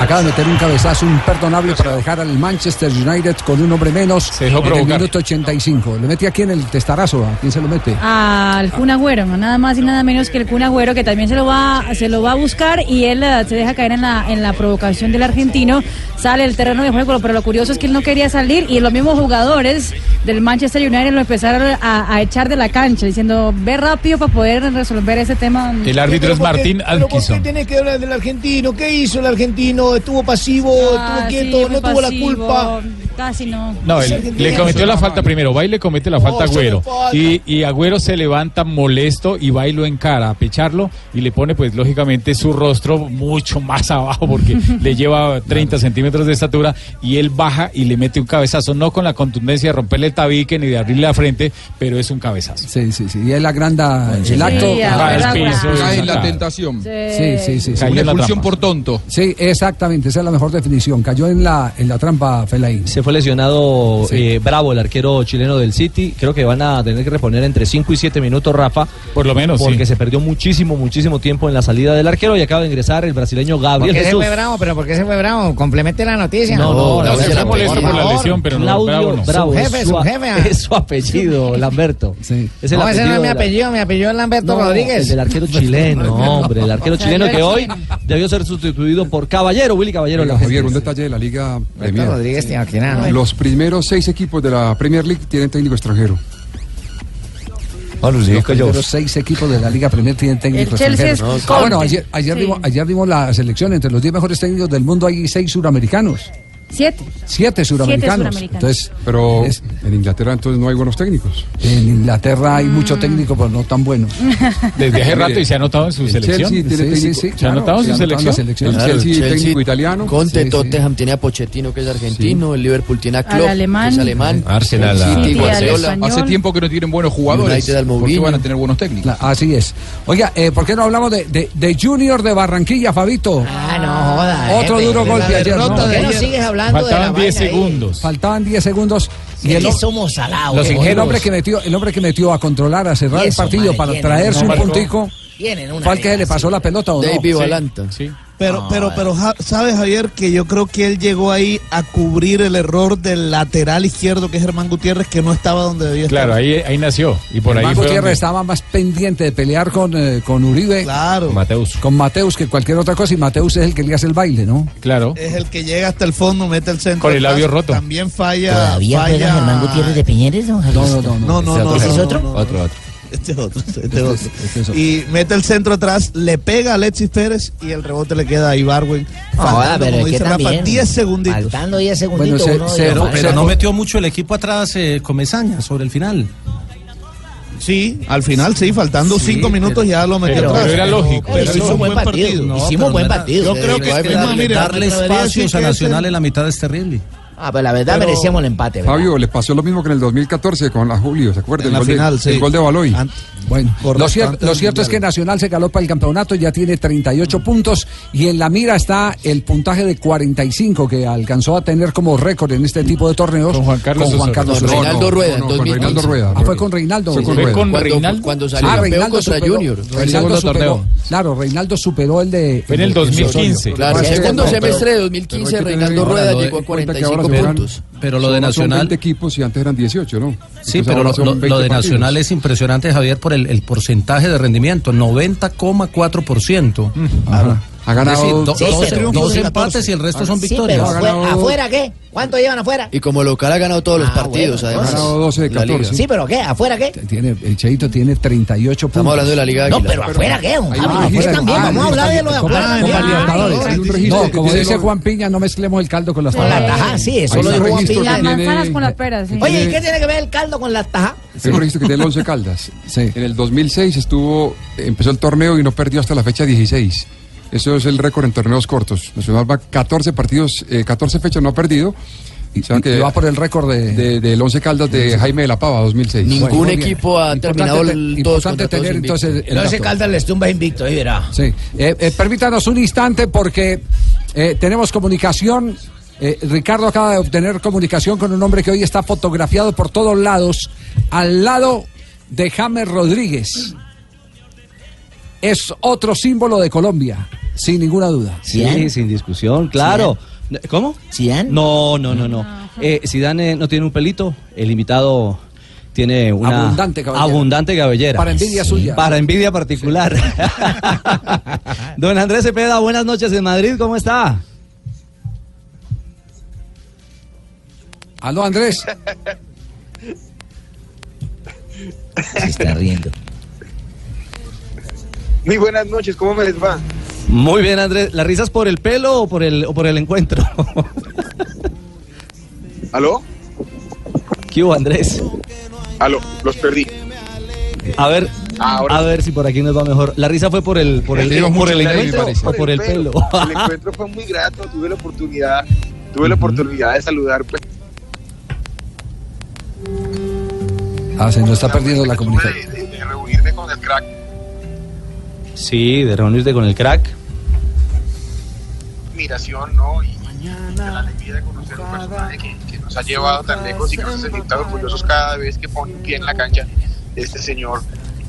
Acaba de meter un cabezazo imperdonable para dejar al Manchester United con un hombre menos Se dejó en el minuto 85. Le mete aquí en el testarazo. ¿A quién se lo mete? Al Kun Agüero, no nada más y nada menos que el Kun Agüero, que también se lo va, se lo va a buscar y él eh, se deja caer en la, en la provocación del argentino. Sale el terreno de juego, pero lo curioso es que él no quería salir y los mismos jugadores del Manchester United lo empezaron a, a echar de la cancha, diciendo, ve rápido para poder resolver ese tema. El árbitro es Pero ¿por qué- Martín Pero ¿por qué Atkinson. tenés que hablar del argentino? ¿Qué hizo el argentino? ¿Estuvo pasivo? Ah, ¿Estuvo quieto? ¿No tuvo la culpa? Casi no. No, él- le cometió la falta primero. Va y le comete la falta a no Agüero. Y, y Agüero se levanta molesto y va y lo encara a pecharlo y le pone, pues, lógicamente su rostro mucho más abajo porque le lleva 30 centímetros de estatura y él baja y le mete un cabezazo, no con la contundencia de romperle el tabique ni de abrirle la frente, pero es un cabezazo. Sí, sí, sí. Y él agranda el Sí, acto. Cae en la tentación. Sí, sí, sí. sí. Una expulsión por tonto. Sí, exactamente, esa es la mejor definición. Cayó en la, en la trampa Fellaini. Se fue lesionado eh, Bravo, el arquero chileno del City. Creo que van a tener que reponer entre 5 y 7 minutos, Rafa. Por lo menos, Porque sí. se perdió muchísimo, muchísimo tiempo en la salida del arquero y acaba de ingresar el brasileño ¿Por Gabriel qué se Jesús. fue bravo? ¿Pero por qué se fue bravo? Complemente la noticia. No, no, No, no, se no, fue molesto por por la lesión, pero no, Claudio bravo no. Bravo, Su jefe, es, su su, jefe, ah. es su apellido, Lamberto. Sí. Es el no, ese no es mi apellido, mi apellido es Lamberto No, Rodríguez. El del arquero chileno, hombre, el arquero chileno que hoy debió ser sustituido por Caballero, Willy Caballero. Javier, un detalle de la Liga. Rodríguez Tibaquirá, Los primeros seis equipos de la Premier League tienen técnico extranjero. los primeros seis equipos de la Liga Premier tienen técnicos extranjeros. Ah, bueno, ayer, ayer, Sí. vimos, ayer vimos la selección. Entre los 10 mejores técnicos del mundo hay seis suramericanos. Siete. Siete suramericanos. suramericanos. Entonces, Pero es- en Inglaterra entonces no hay buenos técnicos. en Inglaterra hay mucho técnico, pero no tan buenos. Desde hace rato y se ha notado en su El selección. Chelsea tiene Sí, sí, sí, ¿Se ha notado en su selección? selección. El Chelsea técnico italiano. Conte, Sí, sí. Tottenham tiene a Pochettino, que es argentino. El Liverpool tiene a Al Klopp, que alemán. es alemán. Arsenal, City, Guardiola. Hace tiempo que no tienen buenos jugadores. United al ¿Por qué Mourinho. van a tener buenos técnicos? La- así es. Oiga, eh, ¿por qué no hablamos de, de, de Junior de Barranquilla, Fabito? Ah, no joda. Otro duro golpe ayer. ¿Por qué no sigues hablando de la Faltaban 10 vaina ahí? segundos. Faltaban 10 segundos. Sí, Y el, somos salados. Los el hombre que metió, el hombre que metió a controlar, a cerrar Y el eso, partido madre, para traerse no un puntico, fue al que se le pasó la pelota o no. David Sí, Valanta. sí. Pero, pero, eh. pero, ja- ¿sabes, Javier? Que yo creo que él llegó ahí a cubrir el error del lateral izquierdo, que es Germán Gutiérrez, que no estaba donde debía Claro, estar. ahí, ahí nació. Y por ahí Germán fue Gutiérrez donde- estaba más pendiente de pelear con, eh, con Uribe, Claro. Mateus. con Mateus que cualquier otra cosa, y Mateus es el que le hace el baile, ¿no? Claro. Es el que llega hasta el fondo, mete el centro. Con el labio atrás, roto. También falla. ¿Todavía falla... Germán Gutiérrez de Piñeres, don Javier? No, no, no. No, no, no. ¿Ese es no, otro? no, no. Otro, otro. Este es otro. Este es Este otro. es- este es otro. Y mete el centro atrás, le pega a Alexis Pérez y el rebote le queda a Ibarwen. Faltando, pero como dice Rafa, también. 10 segunditos. Faltando 10 Bueno, segunditos. se- Pero, no metió mucho el equipo atrás eh, Comesaña sobre el final. Sí, al final sí, faltando 5 minutos ya lo metió pero- atrás. pero era lógico. Pero Hicimos hizo un buen partido. No, Hicimos pero buen no era- partido. Yo creo que que Darle decir espacios a que Nacional este- en la mitad es terrible. Ah, pero la verdad Pero- merecíamos el empate, ¿verdad? Fabio, le pasó lo mismo que en el 2014 con la Julio, ¿se acuerda? En el la gol final, de, sí. El gol de Baloy. Bueno, Correcto, lo cierto, lo es que. Nacional se caló para el campeonato, ya tiene 38 puntos y en la mira está el puntaje de 45 que alcanzó a tener como récord en este tipo de torneos Con Juan Carlos con Juan Osorio. Carlos Con Osorio. Reinaldo Rueda en con 2015. Reinaldo Rueda. Ah, fue con Reinaldo. Con Fue Rueda. con Cuando, Reinaldo. cuando salió Ah, Reinaldo contra superó, Junior. Reinaldo superó- torneo. Claro, Reinaldo superó el de Fue en el de Osorio. 2015. Claro, Pero- el segundo semestre de Pero 2015 hay que tener Reinaldo Rueda llegó a que ahora 45 juegan- puntos. Pero lo de Son- Son Nacional. 20 equipos y antes eran 18, ¿no? Sí, Entonces pero lo, son lo- 20 lo de partidos. Nacional es impresionante, Javier, por el, el porcentaje de rendimiento, 90,4%. Ajá. Ha ganado decir, do- dos Sí, dos, pero- dos sí, empates y el resto son Sí, victorias. pero Ha afuera, ganado- ¿afuera qué? ¿Cuánto llevan afuera? Y como local ha ganado todos los Ah, partidos, bueno, Ha además. ganado 12 de La liga. 14. Sí, pero ¿qué? ¿Afuera qué? Tiene, el Cheito tiene 38 puntos. Estamos hablando de la Liga No, Águila. pero afuera qué, también, Ah, vamos a hablar de lo de afuera. No, que como dice los- Juan Piña, no mezclemos el caldo con las Con las tajas, sí, eso lo dijo Juan Piña. Las manzanas con las peras, sí. Oye, ¿y qué tiene que ver el caldo con las tajas? Un registro que tiene el 11 Caldas. Sí. En el 2006 estuvo, empezó el torneo y no perdió hasta la fecha 16. Eso es el récord en torneos cortos. Nacional va 14 partidos, eh, 14 fechas no ha perdido. Y, O sea que y va por el récord de... de- del 11 Caldas de Jaime de la Pava 2006. Ningún Bueno, equipo ha terminado te- el importante tener entonces el No se dato. calda les tumba invicto, ahí verá. Sí. Eh, eh, permítanos un instante porque eh, tenemos comunicación. Eh, Ricardo acaba de obtener comunicación con un hombre que hoy está fotografiado por todos lados, al lado de James Rodríguez. Es otro símbolo de Colombia, sin ninguna duda. Sí, sin discusión, claro. ¿Cómo? ¿Cian? No, no, no, no. Eh, Zidane eh, no tiene un pelito, el invitado tiene una Abundante cabellera. abundante cabellera. Para envidia suya. Para envidia particular. Don Andrés Cepeda, buenas noches en Madrid, ¿cómo está? Aló, Andrés. Se está riendo. Muy buenas noches, ¿cómo me les va? Muy bien, Andrés. ¿La risa es por el pelo o por el, o por el encuentro? ¿Aló? ¿Qué hubo, Andrés? Aló, los perdí. A ver, Ahora a ver si por aquí nos va mejor. ¿La risa fue por el, por el, por el encuentro me parece. o por el pelo? El encuentro fue muy grato, tuve la oportunidad, tuve la oportunidad de saludar pues, Ah, se nos está perdiendo la comunicación. de, de- de reunirme con el crack. Sí, de reunirte con el crack. admiración, ¿no? Y, y la alegría de conocer un personaje que, que nos ha llevado tan lejos y que nos hace sentir tan orgullosos cada vez que pone un pie en la cancha este señor.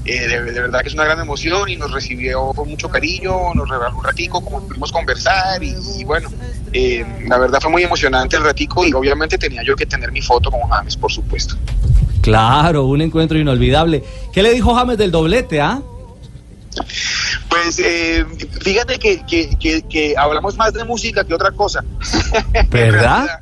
Eh, de, de verdad que es una gran emoción y nos recibió con mucho cariño, nos regaló un ratico, como pudimos conversar y, y bueno, eh, la verdad fue muy emocionante el ratico y obviamente tenía yo que tener mi foto con James, por supuesto. Claro, un encuentro inolvidable. ¿Qué le dijo James del doblete, ah? Pues eh, fíjate que, que, que, que hablamos más de música que otra cosa. ¿Verdad?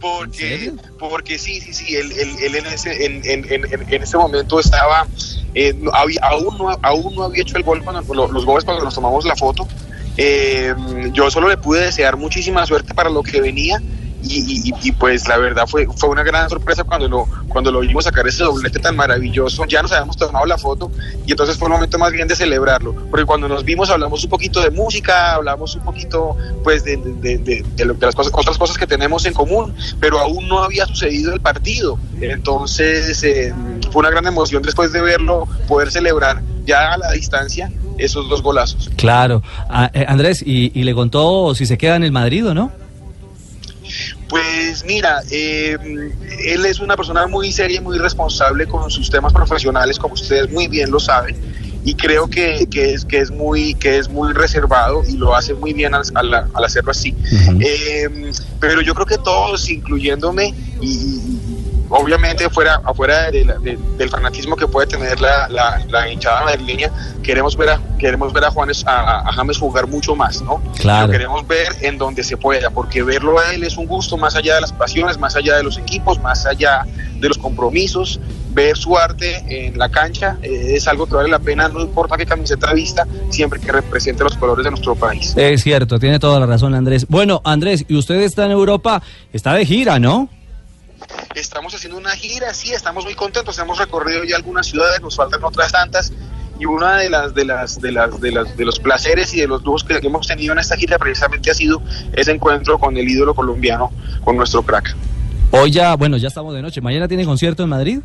Porque, porque sí, sí, sí, él, él- él en, ese, en, en, en, en ese momento estaba eh, había- aún, no, aún no había hecho el gol cuando lo- los goles cuando nos tomamos la foto. Eh, yo solo le pude desear muchísima suerte para lo que venía y, y- pues la verdad fue, fue una gran sorpresa cuando lo, cuando lo vimos sacar ese doblete tan maravilloso. Ya nos habíamos tomado la foto y entonces fue un momento más bien de celebrarlo. Porque cuando nos vimos hablamos un poquito de música, hablamos un poquito pues de, de- de- las cosas, otras cosas que tenemos en común, pero aún no había sucedido el partido. Entonces eh, fue una gran emoción después de verlo, poder celebrar ya a la distancia esos dos golazos. Claro. Ah, eh, Andrés, y, y le contó si se queda en el Madrid o no? Pues mira, eh, él es una persona muy seria y muy responsable con sus temas profesionales, como ustedes muy bien lo saben, y creo que, que es, que, es, muy, que es muy reservado y lo hace muy bien al, al- al hacerlo así. Eh, pero yo creo que todos, incluyéndome, y, y- obviamente fuera, afuera de la- de- del fanatismo que puede tener la, la, la hinchada madrileña, queremos ver a, queremos ver a Juanes, a, a James jugar mucho más, ¿no? Claro. Lo queremos ver en donde se pueda, porque verlo a él es un gusto más allá de las pasiones, más allá de los equipos, más allá de los compromisos. Ver su arte en la cancha eh, es algo que vale la pena, no importa qué camiseta vista, siempre que represente los colores de nuestro país. Es cierto, tiene toda la razón Andrés. Bueno, Andrés, y usted está en Europa, está de gira, ¿no? Estamos haciendo una gira, sí, estamos muy contentos, hemos recorrido ya algunas ciudades, nos faltan otras tantas y una de las de las de las de las de los placeres y de los lujos que hemos tenido en esta gira precisamente ha sido ese encuentro con el ídolo colombiano, con nuestro crack. Hoy ya, bueno, ya estamos de noche. ¿Mañana tiene concierto en Madrid?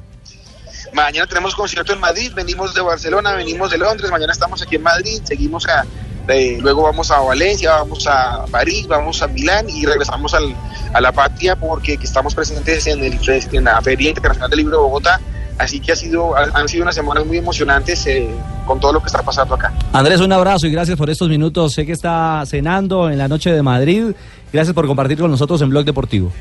Mañana tenemos concierto en Madrid, venimos de Barcelona, venimos de Londres, mañana estamos aquí en Madrid, seguimos a, eh, luego vamos a Valencia, vamos a París, vamos a Milán y regresamos a la patria porque que estamos presentes en, el, la Feria Internacional del Libro de Bogotá. Así que ha sido, ha- han sido unas semanas muy emocionantes eh, con todo lo que está pasando acá. Andrés, un abrazo y gracias por estos minutos. Sé que está cenando en la noche de Madrid. Gracias por compartir con nosotros en Blog Deportivo.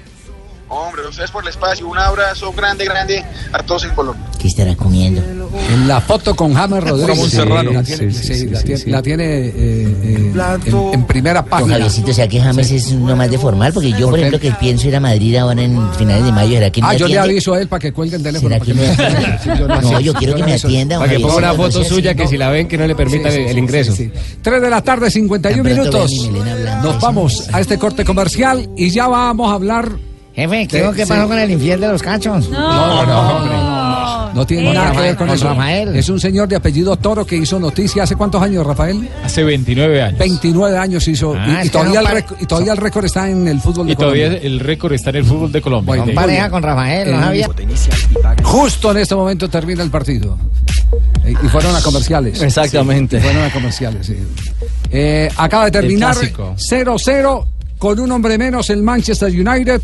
Hombre, ustedes por el espacio, un abrazo grande, grande a todos en Colombia. ¿Qué estará comiendo? En la foto con James Rodríguez. Serrano. La tiene, Sí, sí, sí, sí, la tiene- la tiene, eh, eh, en, en primera Con página. Javiercito, o sea que James es uno más de formal, porque yo, por ejemplo, que pienso ir a Madrid ahora en finales de mayo, ¿será que me Ah, yo le aviso a él para que cuelgue el teléfono. ¿Será para que me No, aviso. yo quiero que me atienda, Para que ponga una foto suya que No. si la ven que no le permita Sí, sí, el ingreso. sí, sí. Tres de la tarde, 51 Tan pronto minutos. Nos vamos a este corte comercial y ya vamos a hablar. Jefe, ¿qué- qué pasó con el infiel de los cachos? No, no, hombre. No tiene Con nada que ver con, con eso. Rafael. Es un señor de apellido Toro que hizo noticia hace cuántos años, Rafael? Hace 29 años. 29 años hizo. Ah, y- y, todavía no el récord- y todavía el récord está en el fútbol de Y todavía Colombia. el récord está en el fútbol de Colombia. Bueno, De- pareja con Rafael, no sabía. Justo en este momento termina el partido. Y fueron a comerciales. Exactamente. Sí, y fueron a comerciales, sí. Eh, acaba de terminar clásico. 0-0 con un hombre menos el Manchester United.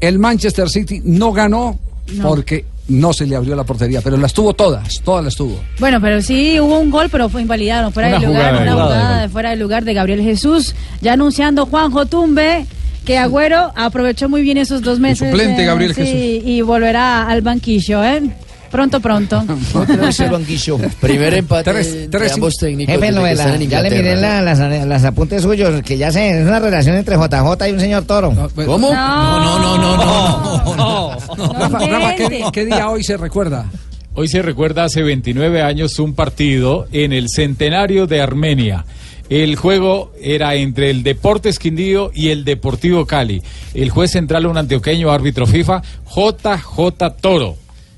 El Manchester City no ganó No. porque no se le abrió la portería, pero las tuvo todas, todas las tuvo. Bueno, pero sí hubo un gol, pero fue invalidado, fuera Una de lugar, jugada, una jugada de jugada gol. de fuera de lugar de Gabriel Jesús, ya anunciando Juanjo Tumbe que Agüero aprovechó muy bien esos dos meses. suplente, eh, Gabriel sí, Jesús. Y volverá al banquillo, ¿eh? Pronto, pronto. Primer empate Tres- entre tres- ambos técnicos. Jefe, desde no, que la- están en ya le miré la- las, las apuntes suyos, que ya sé, es una relación entre JJ y un señor Toro. ¿Cómo? No, no, no, no, Rafa, Rafa, ¿qué, qué día hoy se recuerda? Hoy se recuerda hace 29 años un partido en el centenario de Armenia. El juego era entre el Deportes Quindío y el Deportivo Cali. El juez central, un antioqueño árbitro FIFA, JJ Toro.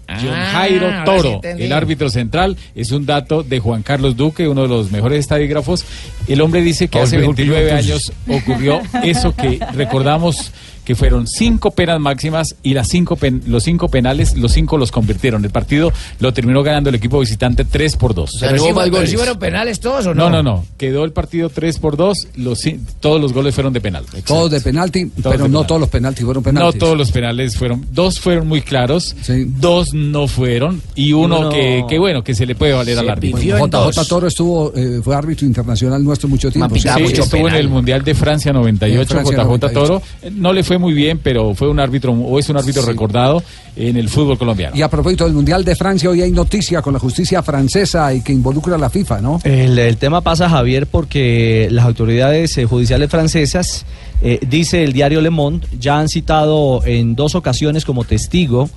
John Ah, Jairo sí Toro, el árbitro central, es un dato de Juan Carlos Duque, uno de los mejores estadígrafos. El hombre dice que hace mejor que yo, 29 entonces. años ocurrió eso que recordamos que fueron cinco penas máximas y las cinco pen- los cinco penales, los cinco los convirtieron. El partido lo terminó ganando el equipo visitante 3 por 2. Pero sí, pero sí fueron penales todos, ¿o No, no? no, no. Quedó el partido 3 por 2. Los, ci- todos los goles fueron de penal. Todos de penalti, pero de no todos los penaltis fueron No penaltis. todos los penales fueron. Dos fueron muy claros, dos no fueron y uno, Uno- que, que bueno, que se le puede valer al árbitro. JJ Toro estuvo, eh, fue árbitro internacional nuestro mucho tiempo. Sí, estuvo en el Mundial de Francia 98, En Francia JJ 98. Toro. No le fue muy bien, pero fue un árbitro, o es un árbitro recordado en el fútbol colombiano. Y a propósito del Mundial de Francia, hoy hay noticia con la justicia francesa y que involucra a la FIFA, ¿no? El, el tema pasa, Javier, porque las autoridades eh, judiciales francesas, eh, dice el diario Le Monde, ya han citado en dos ocasiones como testigo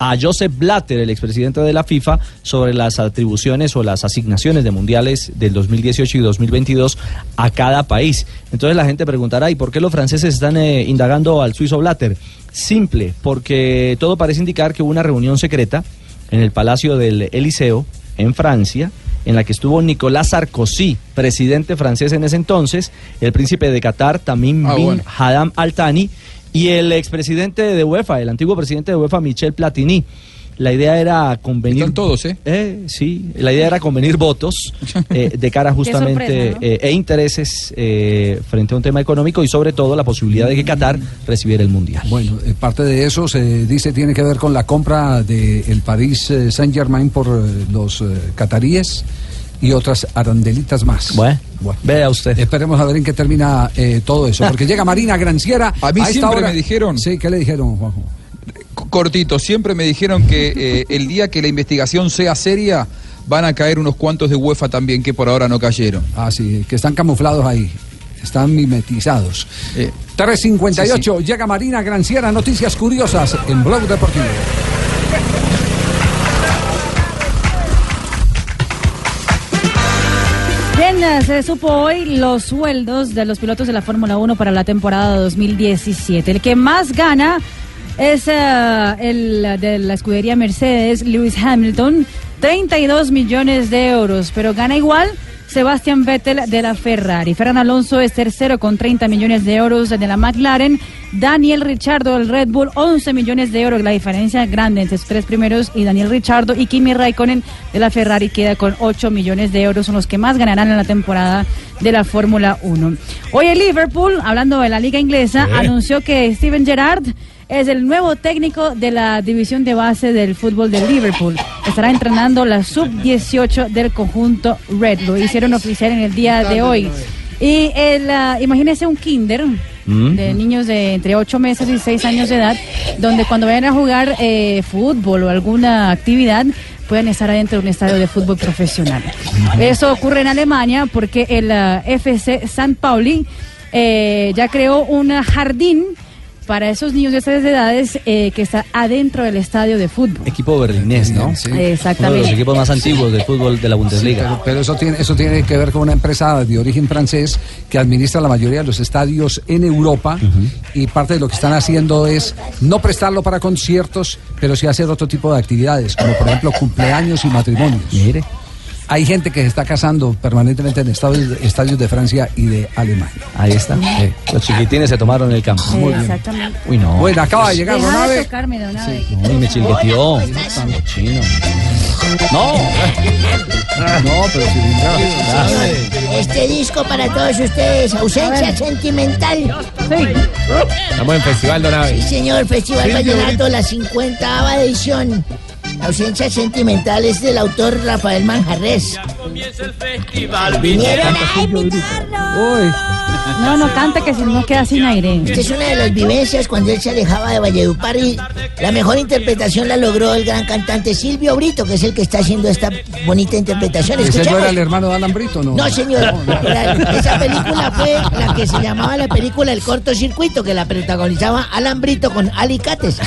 a Joseph Blatter, el expresidente de la FIFA, sobre las atribuciones o las asignaciones de mundiales del 2018 y 2022 a cada país. Entonces la gente preguntará, ¿y por qué los franceses están eh, indagando al suizo Blatter? Simple, porque todo parece indicar que hubo una reunión secreta en el Palacio del Eliseo, en Francia, en la que estuvo Nicolás Sarkozy, presidente francés en ese entonces, el príncipe de Qatar, Tamim Ah, bin bueno. Haddam Al Thani, y el expresidente de UEFA, el antiguo presidente de UEFA, Michel Platini. La idea era convenir. Están todos, ¿eh? Sí, la idea era convenir votos eh, de cara justamente sorpresa, ¿no? eh, e intereses eh, frente a un tema económico y sobre todo la posibilidad de que Qatar recibiera el mundial. Bueno, eh, parte de eso se dice tiene que ver con la compra del París eh, Saint Germain por eh, los eh, cataríes y otras arandelitas más. Bueno, vea usted. Esperemos a ver en qué termina eh, todo eso, porque llega Marina Granciera. A mí esta siempre hora- me dijeron. Sí, ¿qué le dijeron, Juanjo? Cortito, siempre me dijeron que eh, el día que la investigación sea seria van a caer unos cuantos de UEFA también que por ahora no cayeron. Ah, sí, que están camuflados ahí. Están mimetizados. Eh, 358, llega Marina Granciera, noticias curiosas en Blog Deportivo. Se supo hoy los sueldos de los pilotos de la Fórmula 1 para la temporada 2017. El que más gana es eh, el de la escudería Mercedes, Lewis Hamilton, 32 millones de euros, pero gana igual Sebastian Vettel de la Ferrari. Ferran Alonso es tercero con 30 millones de euros de la McLaren. Daniel Ricciardo del Red Bull, 11 millones de euros. La diferencia grande entre sus tres primeros y Daniel Ricciardo y Kimi Raikkonen de la Ferrari queda con 8 millones de euros. Son los que más ganarán en la temporada de la Fórmula 1. Hoy el Liverpool, hablando de la liga inglesa, ¿Eh? anunció que Steven Gerrard es el nuevo técnico de la división de base del fútbol de Liverpool. Estará entrenando la sub-18 del conjunto Red. Lo hicieron oficial en el día de hoy. Y el, ah, imagínese un kinder Mm. de niños de entre 8 meses y 6 años de edad, donde cuando vayan a jugar eh, fútbol o alguna actividad, puedan estar adentro de un estadio de fútbol profesional. Eso ocurre en Alemania porque el ah, FC San Pauli eh, ya creó un jardín para esos niños de esas edades eh, que está adentro del estadio de fútbol. Equipo berlinés, ¿no? Exactamente. Uno de los equipos más antiguos del fútbol de la Bundesliga. Pero, pero eso tiene eso tiene que ver con una empresa de origen francés que administra la mayoría de los estadios en Europa y parte de lo que están haciendo es no prestarlo para conciertos, pero sí hacer otro tipo de actividades, como por ejemplo cumpleaños y matrimonios. Mire. Hay gente que se está casando permanentemente en estadios, estadios de Francia y de Alemania. Ahí está. Los chiquitines se tomaron el campo. Exactamente. Uy, no. Bueno, acaba de llegar Deja de. No, y me chilgueteó. No. No, pero si Este disco para todos ustedes, ausencia sentimental. Estamos en Festival Sí, Donave. señor, Festival Sí, Vallenato, la 50 edición. La ausencia sentimental es del autor Rafael Manjarres. Vinieron a Uy. No, no canta que si no queda sin aire. Esta es una de las vivencias cuando él se alejaba de Valledupar y la mejor interpretación la logró el gran cantante Silvio Brito, que es el que está haciendo esta bonita interpretación. ¿Ese no era el hermano de Alan Brito, no? No, señor. La- esa película fue la que se llamaba la película El cortocircuito, que la protagonizaba Alan Brito con alicates.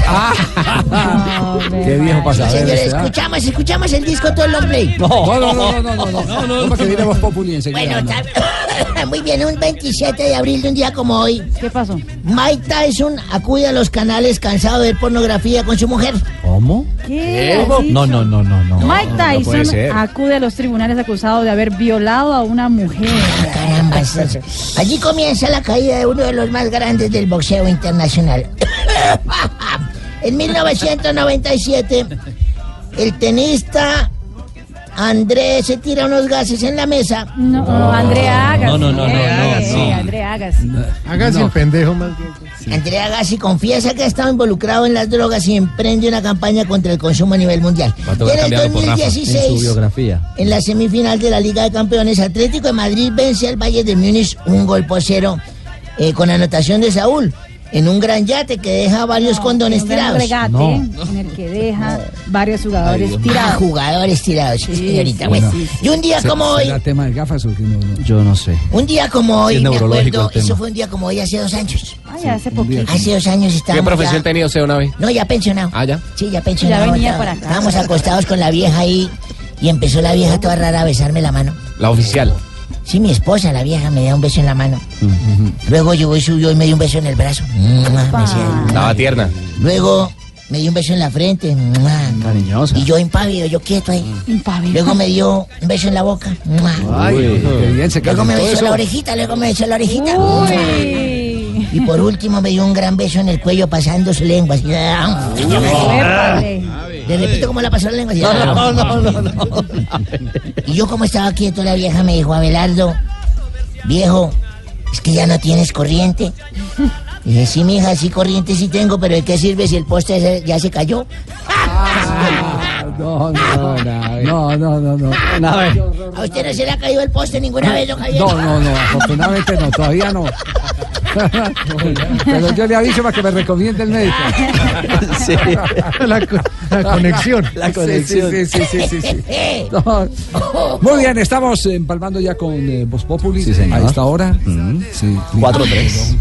Qué viejo saber Señores, ¿ah? escuchamos, escuchamos el disco todo el hombre. No, no, no, no, no, no, no, no, populi enseguida. Bueno, está- muy bien, un 27 de abril de un día como hoy. ¿Qué pasó? Mike Tyson acude a los canales cansado de ver pornografía con su mujer. ¿Cómo? ¿Qué? has No, no, no, no, no. Mike No Tyson ser. acude a los tribunales acusado de haber violado a una mujer. Caramba, eso- allí comienza la caída de uno de los más grandes del boxeo internacional. en 1997, el tenista Andrés se tira unos gases en la mesa. No, Andrea Agassi. No, no, no, no, no, Sí, no. Andrea Agassi. Hágase el pendejo más bien. Andrea Agassi confiesa que ha estado involucrado en las drogas y emprende una campaña contra el consumo a nivel mundial. Va a Y tocar en el cambiarlo por Rafa en su 2016, biografía. en la semifinal de la Liga de Campeones, Atlético de Madrid vence al Bayern de Múnich un gol por cero eh, con anotación de Saúl en un gran yate que deja varios condones Un gran tirados. regate en el que deja varios jugadores tirados. jugadores tirados, señorita. Bueno, sí, y un día ¿Se- como hoy, ¿Será tema de gafas o qué no? no? Yo no sé. un día como Sí, hoy, es me neurológico acuerdo, el tema. eso fue un día como hoy hace dos años. Ay, hace poquito. Hace dos años ¿Qué estábamos profesión ya- tenía usted una vez? No, ya pensionado. Ah, ya. Sí, ya pensionado. Ya venía Estaba- para acá. Estábamos acostados con la vieja ahí y empezó la vieja toda rara a besarme la mano. La oficial. Sí, mi esposa, la vieja, me da un beso en la mano. Luego llegó y subió y me dio un beso en el brazo. Estaba tierna. Luego me dio un beso en la frente. Cariñosa. Y yo impávido, yo quieto ahí. Impávido. Luego me dio un beso en la boca. Ay, qué bien se Luego me besó eso. la orejita, luego me besó la orejita. Uy. Y por último me dio un gran beso en el cuello pasando su lengua. así. Le repito cómo la pasó la lengua. No, no, no, no. Y yo como estaba quieto, la vieja me dijo, Abelardo, viejo, es que ya no tienes corriente. Y dije, sí, mija, sí corriente sí tengo, pero ¿de qué sirve si el poste ya se cayó? No, no, no, no, no, no. ¿A usted no se le ha caído el poste ninguna vez, don Javier? No, no, no, afortunadamente no, todavía no. Pero yo le aviso para que me recomiende el médico. Sí. La, co- la conexión. La conexión. Sí, sí, sí, sí, sí. No. Muy bien, estamos empalmando ya con eh, Voz Populi a esta hora. Sí, 4-3.